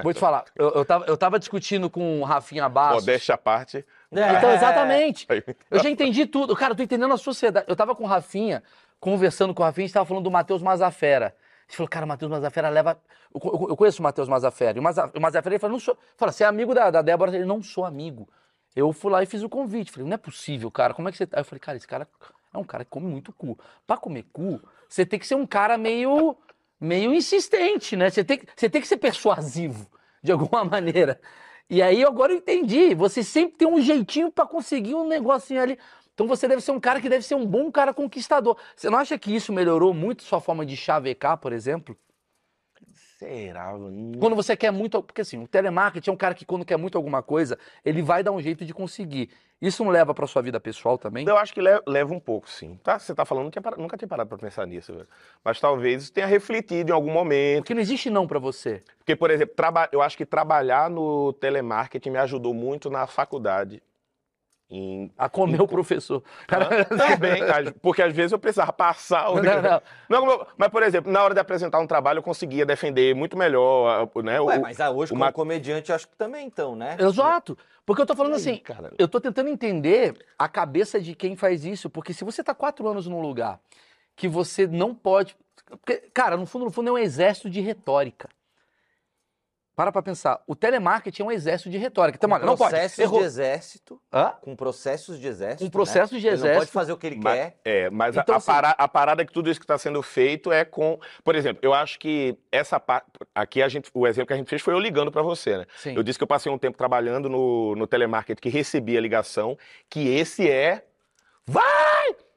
É, Vou te falar, eu, eu, tava, eu tava discutindo com o Rafinha Bastos. Modéstia à parte. Então, É. exatamente. Aí- Eu já entendi tudo. Cara, eu tô entendendo a sociedade. Eu tava com o Rafinha, conversando com o Rafinha, a gente tava falando do Matheus Mazafera. A gente falou, cara, o Matheus Mazafera leva. Eu, eu conheço o Matheus Mazafera. E o, Maza... o Mazafera ele falou, não sou. Fala, você é amigo da, da Débora? Ele não sou amigo. Eu fui lá e fiz o convite. Falei, não é possível, cara. Como é que você tá? Aí eu falei, cara, esse cara é um cara que come muito cu. Pra comer cu, você tem que ser um cara meio. Meio insistente, né? Você tem, você tem que ser persuasivo, de alguma [laughs] maneira. E aí agora eu entendi. Você sempre tem um jeitinho pra conseguir um negocinho ali. Então você deve ser um cara que deve ser um bom cara conquistador. Você não acha que isso melhorou muito sua forma de chavecar, por exemplo? Será? Quando você quer muito. Porque assim, o telemarketing é um cara que, quando quer muito alguma coisa, ele vai dar um jeito de conseguir. Isso não leva pra sua vida pessoal também? Eu acho que le- leva um pouco, sim. Tá? Você tá falando, tinha para- nunca tinha parado pra pensar nisso, velho. Mas talvez tenha refletido em algum momento. Porque não existe não pra você. Porque, por exemplo, traba- eu acho que trabalhar no telemarketing me ajudou muito na faculdade. Em... A comer o professor. Também, [laughs] às- porque às vezes eu precisava passar o. Não, não. Não, mas, por exemplo, na hora de apresentar um trabalho, eu conseguia defender muito melhor, né? Ué, o- mas ah, hoje o como comediante, eu acho que também então, né? Exato. Porque eu tô falando aí, assim, cara? eu tô tentando entender a cabeça de quem faz isso, porque se você tá quatro anos num lugar que você não pode. porque, cara, no fundo, no fundo, é um exército de retórica. Para pra pensar. O telemarketing é um exército de retórica. Então, Com olha, não pode. processos Errou. de exército, Hã? com processos de exército. Com processos né? de Ele não pode exército. fazer o que ele Mas- quer. É, mas a- Então, a, assim- para- a parada é que tudo isso que está sendo feito é com. Por exemplo, eu acho que essa parte. Aqui a gente, o exemplo que a gente fez foi eu ligando para você, né? Sim. Eu disse que eu passei um tempo trabalhando no, no telemarketing que recebia ligação, que esse é. Vai!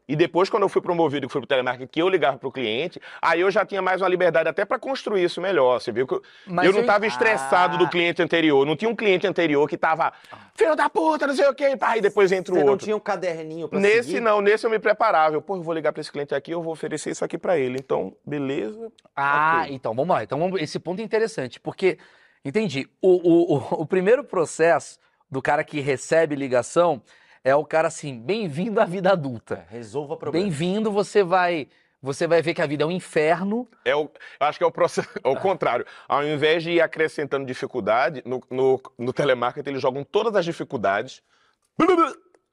E depois, quando eu fui promovido e fui pro telemarketing, que eu ligava pro cliente, aí eu já tinha mais uma liberdade até para construir isso melhor. Você viu que eu, eu não eu- estava estressado do Ah. cliente anterior. Não tinha um cliente anterior que tava, filho da puta, não sei o quê, pá, e depois entra o Você não outro. tinha um caderninho pra Nesse seguir? não, nesse eu me preparava. Eu, pô, eu vou ligar para esse cliente aqui, eu vou oferecer isso aqui para ele. Então, beleza. Ah, Ok. então vamos lá. Então vamos- esse ponto é interessante, porque, entendi, o, o, o, o primeiro processo do cara que recebe ligação é o cara assim, bem-vindo à vida adulta. É, Resolva problema. Bem-vindo, você vai, você vai ver que a vida é um inferno. É o, eu acho que é o processo, [laughs] é o contrário. Ao invés de ir acrescentando dificuldade, no, no, no telemarketing eles jogam todas as dificuldades.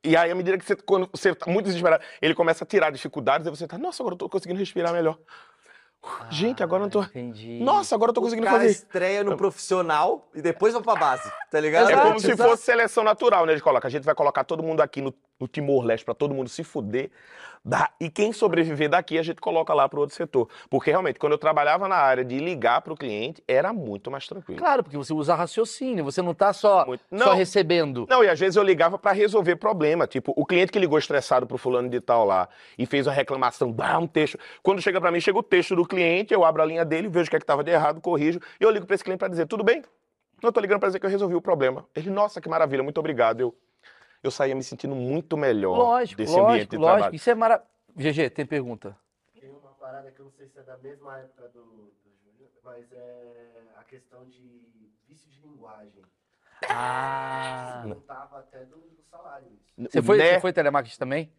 E aí, à medida que você, quando você tá muito desesperado, ele começa a tirar dificuldades, e você tá, nossa, agora eu tô conseguindo respirar melhor. Gente, agora eu não tô. Ah, Entendi. Nossa, agora eu tô O conseguindo cara fazer. estreia no profissional e depois vai pra base, tá ligado? É Exato, como se exato. fosse seleção natural, né? De coloca. A gente vai colocar todo mundo aqui no no Timor-Leste para todo mundo se fuder. Dá. E quem sobreviver daqui, a gente coloca lá para o outro setor. Porque realmente, quando eu trabalhava na área de ligar para o cliente, era muito mais tranquilo. Claro, porque você usa raciocínio, você não tá só, Muito- só recebendo. Não, e às vezes eu ligava para resolver problema. Tipo, o cliente que ligou estressado pro fulano de tal lá e fez a reclamação, dá um texto. Quando chega para mim, chega o texto do cliente, eu abro a linha dele, vejo o que é que tava de errado, corrijo, e eu ligo para esse cliente para dizer, tudo bem? Não, eu tô ligando para dizer que eu resolvi o problema. Ele, nossa, que maravilha, muito obrigado. Eu, eu saía me sentindo muito melhor Lógico, desse ambiente lógico, de lógico. trabalho. Isso é maravilhoso. GG, tem pergunta? Tem uma parada que eu não sei se é da mesma época do, do Júnior, mas é a questão de vício de linguagem. Ah. Não tava até do, do salário isso. Você foi, né- você foi telemarketing também?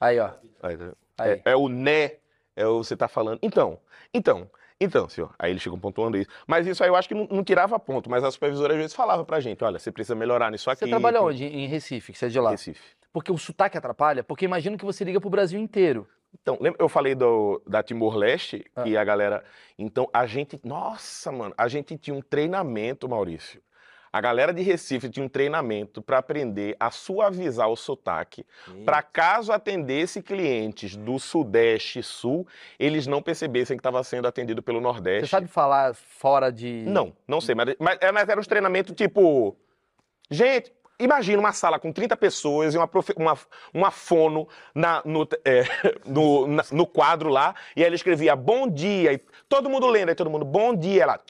Aí, ó. Aí, tá? Aí. É, é o né, é o você tá falando. Então, então, então, senhor. Aí eles ficam pontuando isso. Mas isso aí eu acho que não, não tirava ponto, mas a supervisora às vezes falava pra gente, olha, você precisa melhorar nisso aqui. Você trabalha onde? Em Recife, que você é de lá. Recife. Porque o sotaque atrapalha? Porque imagino que você liga pro Brasil inteiro. Então, lembra, eu falei do, da Timor-Leste, Ah. que a galera. Então, a gente. Nossa, mano, a gente tinha um treinamento, Maurício. A galera de Recife tinha um treinamento para aprender a suavizar o sotaque, para caso atendesse clientes do Sudeste e Sul, eles não percebessem que estava sendo atendido pelo Nordeste. Você sabe falar fora de. Não, não sei, mas, mas, é, mas era uns treinamentos tipo. Gente, imagina uma sala com 30 pessoas e uma, profe- uma, uma fono na, no, é, [laughs] no, na- no quadro lá, e aí ele escrevia bom dia, e todo mundo lendo, aí todo mundo, bom dia, ela.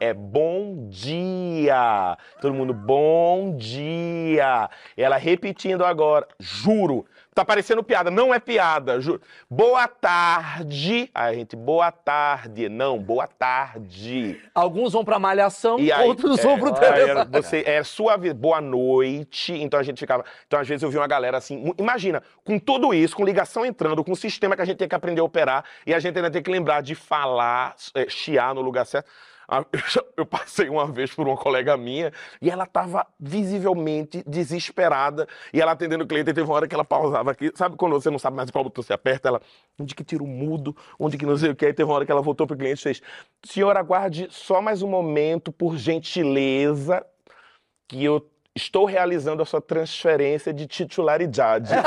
É bom dia. Todo mundo, bom dia. Ela repetindo agora, juro. Tá parecendo piada, não é piada, juro. Boa tarde. Aí a gente, boa tarde. Não, boa tarde. Alguns vão pra malhação, E aí, outros é, vão pro telemarketing. você é suave, boa noite. Então a gente ficava. Então às vezes eu vi uma galera assim. Imagina, com tudo isso, com ligação entrando, com o sistema que a gente tem que aprender a operar e a gente ainda tem que lembrar de falar, é, chiar no lugar certo. [laughs] Eu passei uma vez por uma colega minha e ela estava visivelmente desesperada e ela atendendo o cliente e teve uma hora que ela pausava aqui. Sabe quando você não sabe mais qual botão você aperta? Ela, onde que tira o mudo? Onde que não sei o que? Aí teve uma hora que ela voltou pro cliente e fez, senhora, aguarde só mais um momento, por gentileza, que eu estou realizando a sua transferência de titularidade. [laughs]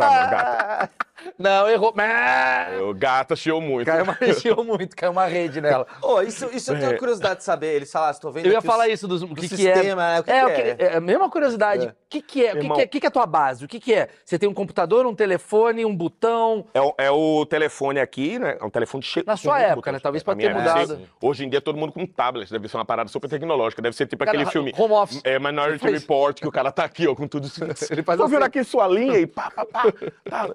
Ah, gata. Não, errou. Mas- Eu, gata, chiou muito. Caiu uma, [laughs] mexeu muito, caiu uma rede nela. Ô, isso, isso eu tenho É. curiosidade de saber. Eles falaram, estou vendo Eu ia falar o, isso dos, o do que, que é. sistema, né? O que, É, que o que- é a mesma curiosidade. É. O que, que é? O que, que é? O que, que é a tua base? O que, que é? Você tem um computador, um telefone, um botão. É, o- é o telefone aqui, né? É um telefone cheio. Na sua época, né? Talvez minha ter mudado. Hoje em dia todo mundo com tablet, deve ser uma parada super tecnológica. Deve ser tipo aquele Cara, filme Home office. é, Minority [laughs] Ele faz- Report, que o cara tá aqui, ó, com tudo [laughs] isso. Ele faz Tô assim. vendo aqui sua linha e pá, pá, pá.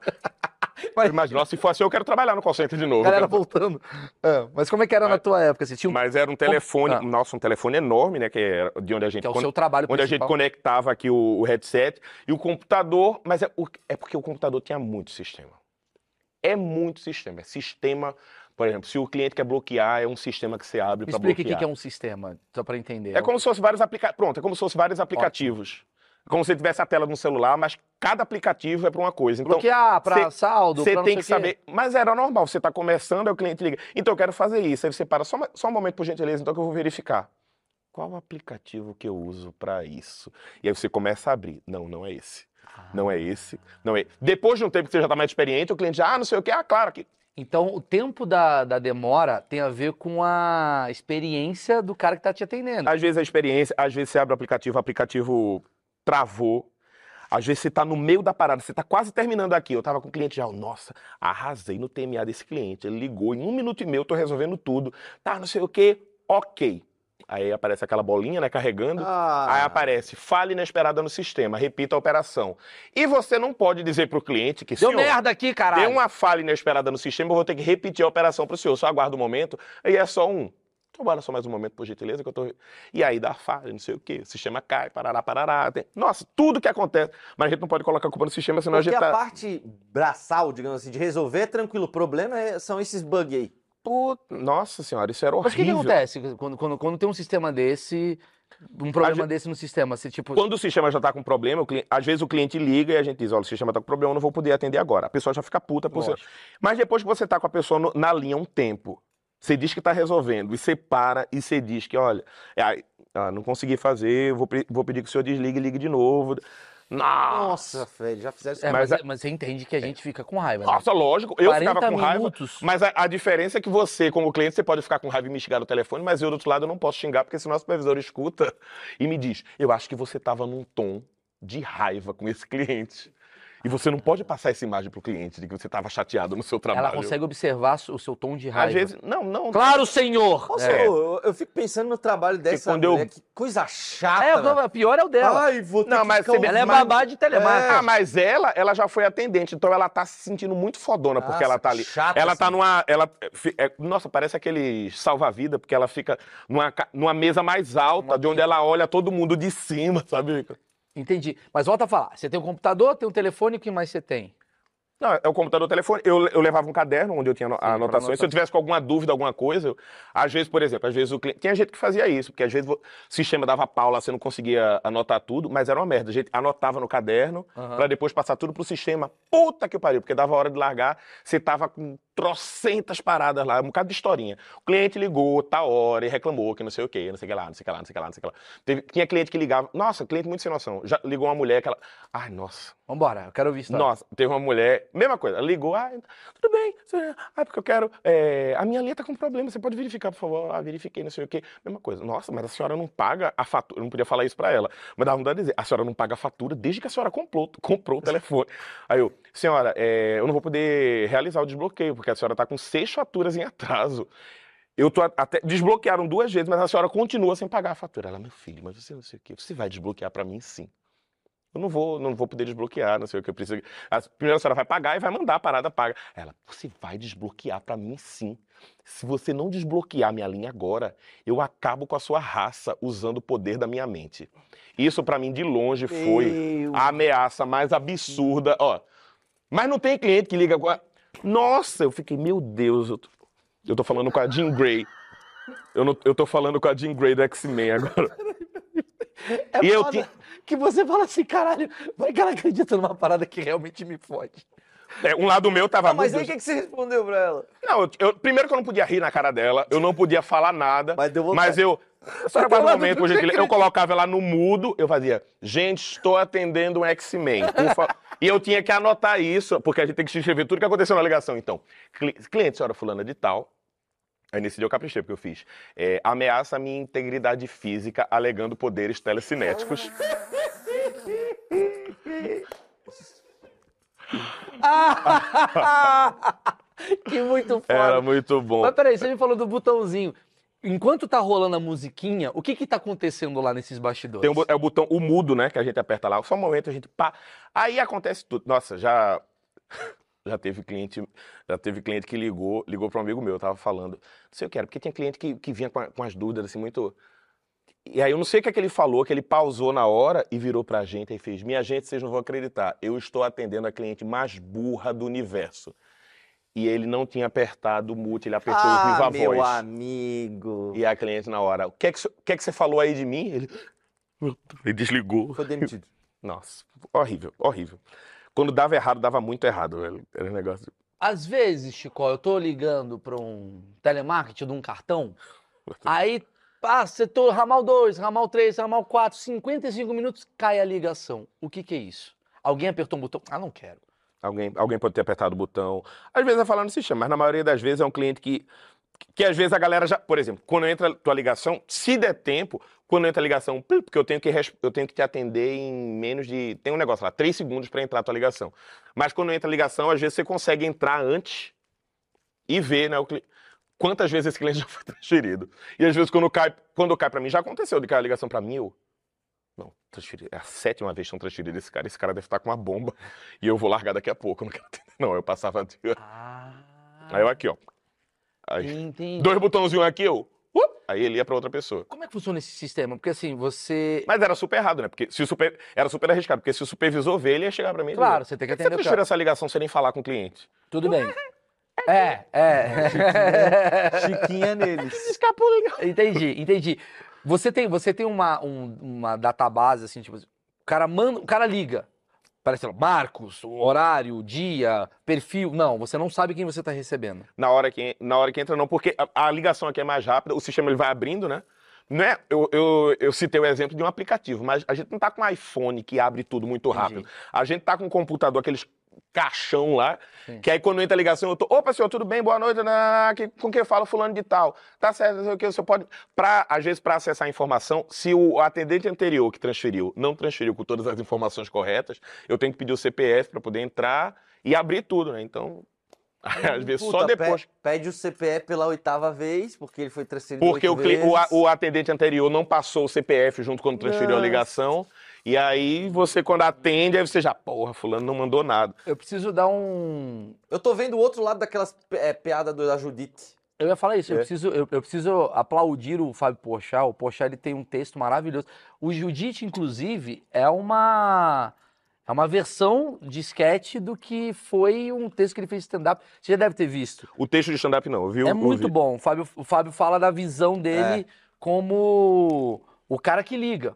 Mas, nossa, se for assim, eu quero trabalhar no call center de novo. Galera voltando. É, mas como é que era na tua época? Você tinha um. Mas era um telefone, Ah. nossa, um telefone enorme, né? Que era de onde a gente Que é o con- seu trabalho onde a gente principal. conectava aqui o, o headset e o computador, mas é, o- é porque o computador tinha muito sistema. É muito sistema. É sistema, por exemplo, se o cliente quer bloquear, é um sistema que você abre para explica bloquear. o que é um sistema, só pra entender. É como se fosse vários aplicativos. Pronto, é como se fosse vários aplicativos. Como se tivesse a tela no celular, mas cada aplicativo é para uma coisa. Então, Bloquear cê- saldo, você tem que o saber. Mas era normal, você está começando, aí o cliente liga. Então eu quero fazer isso. Aí você para só, só um momento, por gentileza, então que eu vou verificar. Qual aplicativo que eu uso para isso? E aí você começa a abrir. Não, não é esse. Não é esse. Não é. Depois de um tempo que você já está mais experiente, o cliente já, ah, não sei o quê, ah, claro que. Então, o tempo da, da demora tem a ver com a experiência do cara que tá te atendendo. Às vezes a experiência, às vezes você abre o aplicativo, o aplicativo travou. Às vezes você está no meio da parada, você está quase terminando aqui. Eu estava com o cliente já, nossa, arrasei no TMA desse cliente. Ele ligou, em um minuto e meio eu tô resolvendo tudo. Tá, não sei o quê, ok. Aí aparece aquela bolinha, né, carregando. Ah, Aí aparece, falha inesperada no sistema, repita a operação. E você não pode dizer para o cliente que, Deu merda aqui, caralho. deu uma falha inesperada no sistema, eu vou ter que repetir a operação para o senhor. Só aguarda um momento, aí é só um. Trabalha só mais um momento, por gentileza, que eu tô. E aí dá falha, não sei o quê. O sistema cai, parará, parará. Tem... Nossa, tudo que acontece. Mas a gente não pode colocar a culpa no sistema, senão Porque a gente a tá. parte braçal, digamos assim, de resolver é tranquilo. O problema é- são esses bugs aí. Pô, Nossa senhora, isso era Mas o que, que horrível. acontece quando, quando, quando tem um sistema desse, um problema gente- desse no sistema? Você, tipo, Quando o sistema já tá com problema, o cliente- às vezes o cliente liga e a gente diz: olha, o sistema tá com problema, eu não vou poder atender agora. A pessoa já fica puta por. Mas depois que você tá com a pessoa no- na linha um tempo, você diz que tá resolvendo, e você para e você diz que, olha, é, ah, não consegui fazer, vou, vou pedir que o senhor desligue e ligue de novo. Nossa! Nossa, velho, já fizeram isso. É, Mas mas, a- mas você entende que a gente fica com raiva, né? Nossa, lógico, eu 40 ficava com raiva. minutos. Mas a, a diferença é que você, como cliente, você pode ficar com raiva e me xingar no telefone, mas eu do outro lado eu não posso xingar, porque senão o supervisor escuta e me diz: Eu acho que você estava num tom de raiva com esse cliente. E você não pode passar essa imagem pro cliente de que você estava chateado no seu trabalho. Ela consegue observar o seu tom de raiva. Às vezes, não, não. Claro, senhor! Nossa, é. eu, eu fico pensando no trabalho dessa quando eu- mulher, que coisa chata. É, o pior é o dela. Ai, vou ter Não, que mas ficar você- ela é babá de telemarketing. Ah, mas ela, ela já foi atendente, então ela tá se sentindo muito fodona porque Nossa, ela tá ali. chata, ela tá assim. numa. Ela, é, nossa, parece aquele salva-vida, porque ela fica numa, numa mesa mais alta, de onde ela olha todo mundo de cima, sabe? Entendi. Mas volta a falar. Você tem um computador, tem um telefone, o que mais você tem? Não, é o computador, o telefone. Eu, eu levava um caderno onde eu tinha pra anotações. Se eu tivesse com alguma dúvida, alguma coisa, eu- às vezes, por exemplo, às vezes o cliente. Tinha gente que fazia isso, porque às vezes o sistema dava pau lá, você não conseguia anotar tudo, mas era uma merda. A gente anotava no caderno Aham. pra depois passar tudo pro sistema. Puta que pariu, porque dava hora de largar, você tava com trocentas paradas lá, um bocado de historinha. O cliente ligou, tá hora, e reclamou que não sei o quê, não sei o que lá, não sei o que lá, não sei o que lá, não sei o que lá. Teve- tinha cliente que ligava. Nossa, cliente muito sem noção. Já ligou uma mulher que ela. Ai, nossa. Vambora, eu quero ouvir isso. Nossa, teve uma mulher, mesma coisa, ela ligou, ah, tudo bem, ah, porque eu quero, é, a minha linha tá com problema, você pode verificar, por favor, ah, verifiquei, não sei o quê, mesma coisa, nossa, mas a senhora não paga a fatura, eu não podia falar isso pra ela, mas dava vontade de dizer, a senhora não paga a fatura desde que a senhora comprou, comprou o telefone. Aí eu, senhora, é, eu não vou poder realizar o desbloqueio, porque a senhora tá com seis faturas em atraso. Eu tô até desbloquearam duas vezes, mas a senhora continua sem pagar a fatura. Ela, meu filho, mas você não sei o quê, você vai desbloquear pra mim sim. Eu não vou, não vou poder desbloquear, não sei o que eu preciso. A, primeiro a senhora vai pagar e vai mandar a parada paga. Ela, você vai desbloquear pra mim sim. Se você não desbloquear minha linha agora, eu acabo com a sua raça usando o poder da minha mente. Isso pra mim de longe foi a ameaça mais absurda, ó. Mas não tem cliente que liga com a... Nossa, eu fiquei, meu Deus, eu tô, eu tô falando com a Jean Grey. Eu, não, eu tô falando com a Jean Grey do X-Men agora. É E eu tinha- que você fala assim, caralho, vai que ela acredita numa parada que realmente me fode. É, um lado meu tava Ah, mas aí o que, que você respondeu pra ela? Não, eu, eu- primeiro que eu não podia rir na cara dela, eu não podia falar nada. Mas deu vontade. Mas eu. Só Mas um momento, por gentileza, eu colocava ela no mudo, eu fazia, gente, estou atendendo um X-Men. por fa-" e eu tinha que anotar isso, porque a gente tem que escrever tudo que aconteceu na ligação. Então, cli- cliente, senhora fulana de tal. Aí nesse dia eu caprichei, porque eu fiz. é, ameaça a minha integridade física alegando poderes telecinéticos. [laughs] que muito foda. Era muito bom. Mas peraí, você me falou do botãozinho. Enquanto tá rolando a musiquinha, o que que tá acontecendo lá nesses bastidores? Um, é o botão, o mudo, né? Que a gente aperta lá. Só um momento a gente pá. Aí acontece tudo. Nossa, já. [laughs] Já teve cliente, já teve cliente que ligou, ligou para um amigo meu, eu tava falando, não sei o que era, porque tinha cliente que, que vinha com, a- com as dúvidas assim muito. E aí eu não sei o que é que ele falou, que ele pausou na hora e virou pra gente e fez: "Minha gente, vocês não vão acreditar, eu estou atendendo a cliente mais burra do universo". E ele não tinha apertado o mute, ele apertou o ah, viva meu voz. amigo. E a cliente na hora, o que é que, você- o que é que você falou aí de mim? Ele, ele desligou. Foi demitido. [laughs] Nossa, horrível, horrível. Quando dava errado, dava muito errado, velho. Era um negócio. Às vezes, Chico, eu tô ligando pra um telemarketing de um cartão, aí, ah, setor ramal 2, ramal 3, ramal 4, 55 minutos, cai a ligação. O que que é isso? Alguém apertou um botão? Ah, não quero. Alguém, alguém pode ter apertado o botão. Às vezes é falando no sistema, mas na maioria das vezes é um cliente que. Que às vezes a galera já. Por exemplo, quando entra a tua ligação, se der tempo, quando entra a ligação, porque eu tenho que, eu tenho que te atender em menos de. Tem um negócio lá, três segundos para entrar a tua ligação. Mas quando entra a ligação, às vezes você consegue entrar antes e ver, né, o cli- quantas vezes esse cliente [laughs] já foi transferido. E às vezes quando cai, quando cai para mim, já aconteceu de cair a ligação para eu. Não, transferi. É a sétima vez que estão transferindo esse cara. Esse cara deve estar com uma bomba. [laughs] E eu vou largar daqui a pouco. eu Não, quero atender, não. eu passava. de- Ah, Aí eu aqui, ó. Aí, entendi. dois botãozinhos aqui, eu. uh, aí ele ia pra outra pessoa. Como é que funciona esse sistema? Porque assim, você... Mas era super errado, né? Porque se o super. Era super arriscado, porque se o supervisor ver, ele ia chegar pra mim dizer, Claro, você tem que "Por que você atender o transferiu essa ligação sem nem falar com o cliente? Tudo bem. É, é. Chiquinha [laughs] neles. Escapulinho. Entendi, entendi. Você tem, você tem uma, um- uma database, assim, tipo, o cara manda, o cara liga. Parece Marcos, horário, dia, perfil. Não, você não sabe quem você está recebendo. Na hora que, na hora que entra, não, porque a, a ligação aqui é mais rápida, o sistema ele vai abrindo, né? Não é, eu, eu, eu citei o exemplo de um aplicativo, mas a gente não tá com um iPhone que abre tudo muito rápido. Entendi. A gente tá com um computador, aqueles caixão lá, Sim. que aí quando entra a ligação, eu tô, opa, senhor, tudo bem? Boa noite, né, que- com quem eu falo? Fulano de tal. Tá certo, não sei o que, o senhor pode... Pra, às vezes, para acessar a informação, se o atendente anterior que transferiu não transferiu com todas as informações corretas, eu tenho que pedir o CPF para poder entrar e abrir tudo, né? Então, [laughs] às vezes, só Puta, pe- depois. Pede o CPF pela oitava vez, porque ele foi transferido Porque o, o, a- o atendente anterior não passou o CPF junto quando transferiu a Nossa. ligação. E aí você, quando atende, aí você já, porra, fulano não mandou nada. Eu preciso dar um. Eu tô vendo o outro lado daquelas é, piadas da Judite. Eu ia falar isso, eu, É. preciso, eu, eu preciso aplaudir o Fábio Porchat. O Porchat ele tem um texto maravilhoso. O Judite, inclusive, é uma é uma versão de sketch do que foi um texto que ele fez de stand-up. Você já deve ter visto. O texto de stand-up não, viu? é muito bom. O Fábio, o Fábio fala da visão dele como o cara que liga.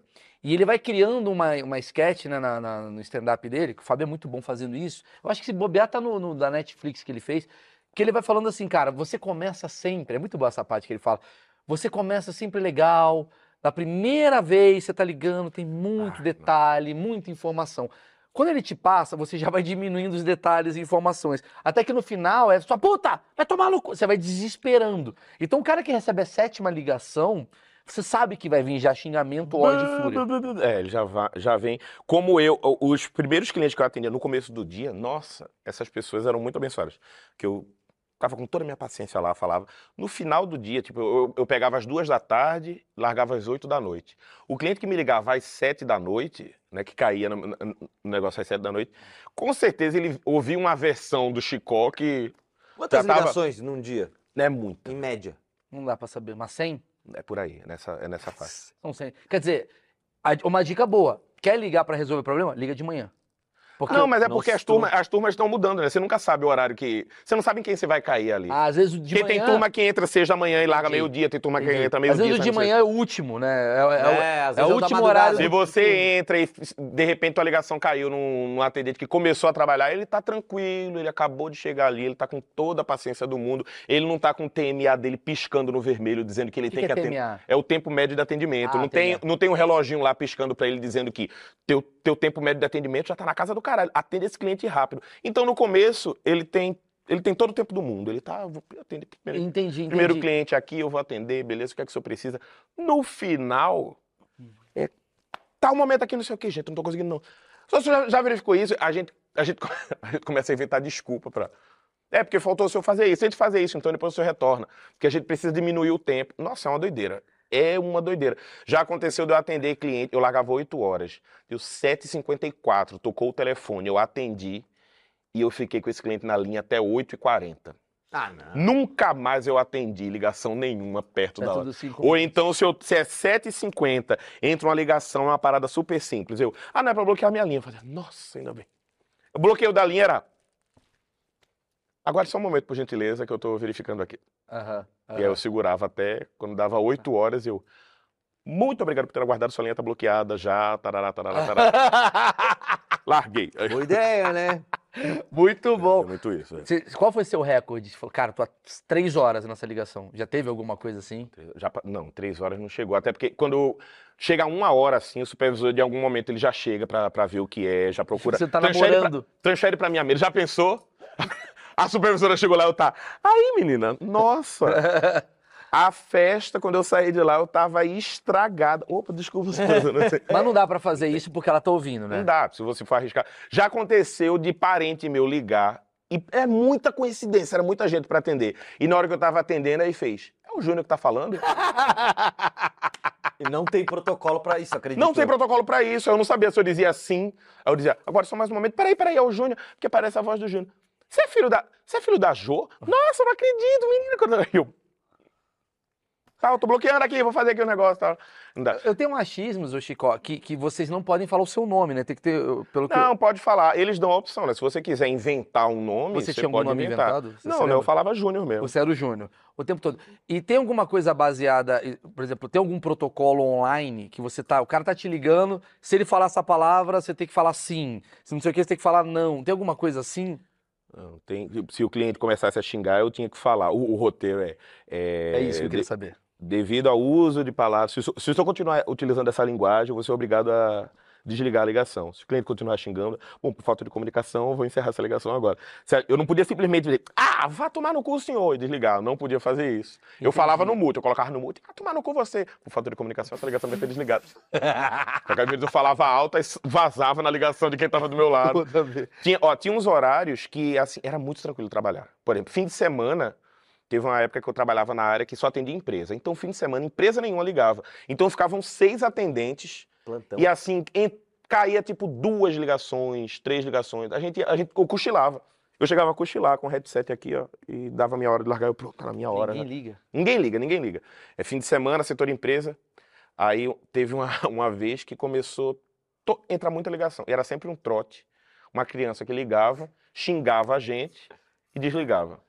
E ele vai criando uma, uma sketch né, na- na- no stand-up dele, que o Fábio é muito bom fazendo isso. Eu acho que se bobear tá no, no- da Netflix que ele fez, que ele vai falando assim, cara, você começa sempre, é muito boa essa parte que ele fala, você começa sempre legal, na primeira vez você tá ligando, tem muito Ah, detalhe, muita informação. Quando ele te passa, você já vai diminuindo os detalhes e informações. Até que no final é sua puta, vai tomar no cu. Você vai desesperando. Então o cara que recebe a sétima ligação, você sabe que vai vir já xingamento, ódio e fúria. É, ele já, já vem. Como eu, os primeiros clientes que eu atendia no começo do dia, nossa, essas pessoas eram muito abençoadas. Que eu tava com toda a minha paciência lá, falava. No final do dia, tipo, eu, eu pegava às duas da tarde, largava às oito da noite. O cliente que me ligava às sete da noite, né, que caía no, no- negócio às sete da noite, com certeza ele ouvia uma versão do Chicó que Quantas tava- ligações num dia, não é muita. em média? Não dá pra saber, mas 100? É por aí, nessa, é nessa faixa. São 100. Quer dizer, uma dica boa, quer ligar pra resolver o problema? Liga de manhã. Porque Não, mas é porque as turmas, as turmas estão mudando, né? Você nunca sabe o horário que. Você não sabe em quem você vai cair ali. às vezes o de Porque manhã... tem turma que entra seja amanhã e larga meio-dia, tem turma que Entendi. entra Às meio-dia. vezes o de manhã é o último, né? É, é- é o- às é o da último horário. Se você entra e de repente a ligação caiu num, num atendente que começou a trabalhar, ele tá tranquilo, ele acabou de chegar ali, ele tá com toda a paciência do mundo, ele não tá com o TMA dele piscando no vermelho, dizendo que ele que, tem que que é atender. TMA? É o tempo médio de atendimento. Ah, não, tem, não tem um reloginho lá piscando pra ele dizendo que teu, teu tempo médio de atendimento já tá na casa do caralho. Atende esse cliente rápido. Então, no começo, ele tem, ele tem todo o tempo do mundo. Ele tá, vou atender primeiro, Entendi, entendi. primeiro cliente aqui, eu vou atender, beleza, o que é que o senhor precisa? No final, é, tá um momento aqui, não sei o que, gente, não tô conseguindo não. Só você já, já verificou isso? A gente, a, gente, [laughs] a gente começa a inventar desculpa pra... É, porque faltou o senhor fazer isso. Se a gente fazer isso, então depois o senhor retorna. Porque a gente precisa diminuir o tempo. Nossa, é uma doideira. É uma doideira. Já aconteceu de eu atender cliente, eu largava 8 horas. Deu 7h54, tocou o telefone, eu atendi e eu fiquei com esse cliente na linha até 8h40. Ah, não. Nunca mais eu atendi ligação nenhuma perto da hora. Ou então, se, eu, se é 7h50, entra uma ligação, é uma parada super simples. Eu, ah, não é pra bloquear minha linha. Eu falei, nossa, ainda bem. O bloqueio da linha era. Agora só um momento, por gentileza, que eu tô verificando aqui. Aham, E aí eu segurava até quando dava 8 horas, eu. Muito obrigado por ter aguardado, sua linha tá bloqueada já. Tarará, tarará, tarará. [laughs] Larguei. Boa ideia, né? [laughs] Muito É bom. muito isso. é. Você- qual foi seu recorde? Falou, cara, tô há três horas nessa ligação. Já teve alguma coisa assim? Já, não, três horas não chegou. Até porque quando chega uma hora assim, o supervisor de algum momento ele já chega pra, pra ver o que é, já procura. Você tá Transfere pra- namorando. transfere pra minha mesa. Já pensou? A supervisora chegou lá, eu tá. Aí, menina, nossa. [laughs] A festa, quando eu saí de lá, eu tava estragada. Opa, desculpa, supervisora. [laughs] Mas não dá pra fazer isso porque ela tá ouvindo, né? Não dá, se você for arriscar. Já aconteceu de parente meu ligar. E é muita coincidência, era muita gente pra atender. E na hora que eu tava atendendo, aí fez. É o Júnior que tá falando? [laughs] E não tem protocolo pra isso, acredito. Não tem protocolo pra isso. Eu não sabia se eu dizia sim. Aí eu dizia, agora só mais um momento. Peraí, peraí, é o Júnior, porque parece a voz do Júnior. Você é filho da. Você é filho da Jo? Nossa, eu não acredito, menina. Quando eu. Tá, eu tô bloqueando aqui, vou fazer aqui o negócio. Tá. Eu tenho um achismos, ô Chico, que, que vocês não podem falar o seu nome, né? Tem que ter, pelo que Não, pode falar. Eles dão a opção, né? Se você quiser inventar um nome, Você você, tinha algum pode nome inventar. inventado? Você não, não, eu falava Júnior mesmo. Você era o Júnior o tempo todo. E tem alguma coisa baseada, por exemplo, tem algum protocolo online que você tá, o cara tá te ligando, se ele falar essa palavra, você tem que falar sim. Se não sei o que, você tem que falar não. Tem alguma coisa assim? Não, tem- se o cliente começasse a xingar, eu tinha que falar. O, o roteiro é. É isso que eu queria de- saber. devido ao uso de palavras, se, se o senhor continuar utilizando essa linguagem, eu vou ser obrigado a desligar a ligação. Se o cliente continuar xingando, bom, por falta de comunicação, eu vou encerrar essa ligação agora. Eu não podia simplesmente dizer, ah, vá tomar no cu, senhor, e desligar. Eu não podia fazer isso. Eu falava no mute, eu colocava no mute, ah, tomar no cu você. Por falta de comunicação, essa ligação vai ser desligada. [laughs] Às vezes eu falava alto e vazava na ligação de quem estava do meu lado. Tinha, ó, tinha uns horários que, assim, era muito tranquilo trabalhar. Por exemplo, fim de semana, teve uma época que eu trabalhava na área que só atendia empresa. Então, fim de semana, empresa nenhuma ligava. Então, ficavam seis atendentes Plantão. e, assim, em- caía, tipo, duas ligações, três ligações. A gente, a gente eu cochilava. Eu chegava a cochilar com o headset aqui, ó, e dava minha hora de largar. Eu, pronto, tá na minha hora, Ninguém né? liga. Ninguém liga, ninguém liga. É fim de semana, setor empresa. Aí teve uma, [laughs] uma vez que começou a entrar muita ligação. E era sempre um trote. Uma criança que ligava, xingava a gente e desligava.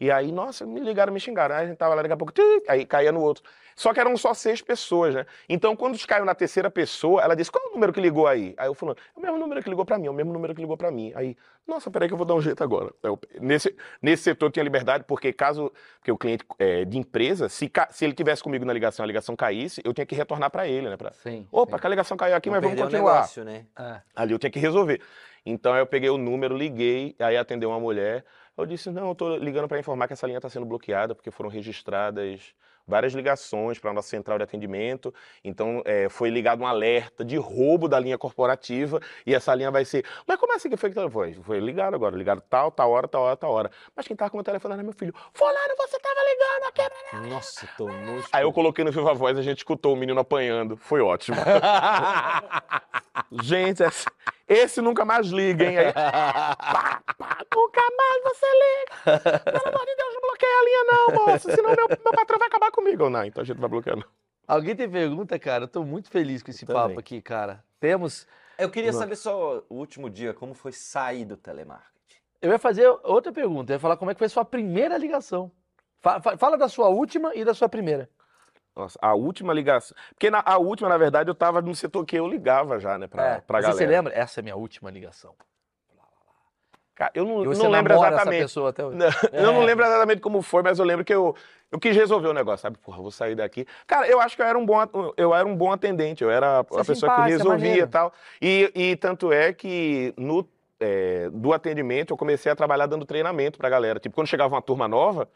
E aí, nossa, me ligaram, me xingaram. Aí a gente tava lá, daqui a pouco, aí caía no outro. Só que eram só seis pessoas, né? Então, quando caiu na terceira pessoa, ela disse, qual é o número que ligou aí? Aí eu falando, é o mesmo número que ligou pra mim, é o mesmo número que ligou pra mim. Aí, nossa, peraí que eu vou dar um jeito agora. Eu- nesse, nesse setor tinha liberdade, porque caso porque o cliente é, de empresa, se, se ele tivesse comigo na ligação, a ligação caísse, eu tinha que retornar pra ele, né? Pra, Sim. Opa, que a ligação caiu aqui, Não mas vamos continuar. negócio, né? sim. É. Ali eu tinha que resolver. Então aí eu peguei o número, liguei, aí atendeu uma mulher. Eu disse: Não, eu tô ligando para informar que essa linha está sendo bloqueada, porque foram registradas várias ligações para a nossa central de atendimento. Então é, foi ligado um alerta de roubo da linha corporativa e essa linha vai ser. Mas como assim que foi que tá- foi? Foi ligado agora, ligado tal, tal hora, tal hora, tal hora. Mas quem tava com o telefone era meu filho. Fulano, você tava ligando aqui. Nossa, tomou. Aí eu coloquei no Viva Voz, a gente escutou o menino apanhando. Foi ótimo. [laughs] Gente, esse, esse nunca mais liga, hein? Aí, [laughs] pá, pá, nunca mais você liga. Pelo amor de Deus, não bloqueia a linha não, moço. Senão meu, meu patrão vai acabar comigo. Não, então a gente não vai bloquear não. Alguém tem pergunta, cara? Eu tô muito feliz com esse Também. papo aqui, cara. Temos. Eu queria saber só o último dia, como foi sair do telemarketing. Eu ia fazer outra pergunta. Eu ia falar como é que foi a sua primeira ligação. Fa- fa- Fala da sua última e da sua primeira. Nossa, a última ligação. Porque na, a última, na verdade, eu tava no setor que eu ligava já, né, pra, É, pra galera. Você lembra? Essa é a minha última ligação. Cara, eu não, não lembro essa exatamente. pessoa até hoje. Não, [laughs] Eu não É. lembro exatamente como foi, mas eu lembro que eu, eu quis resolver o negócio, sabe? Porra, vou sair daqui. Cara, eu acho que eu era um bom, eu era um bom atendente, eu era a Você é pessoa que simpático, é resolvia e tal. E, e tanto é que no, é, do atendimento eu comecei a trabalhar dando treinamento pra galera. Tipo, quando chegava uma turma nova,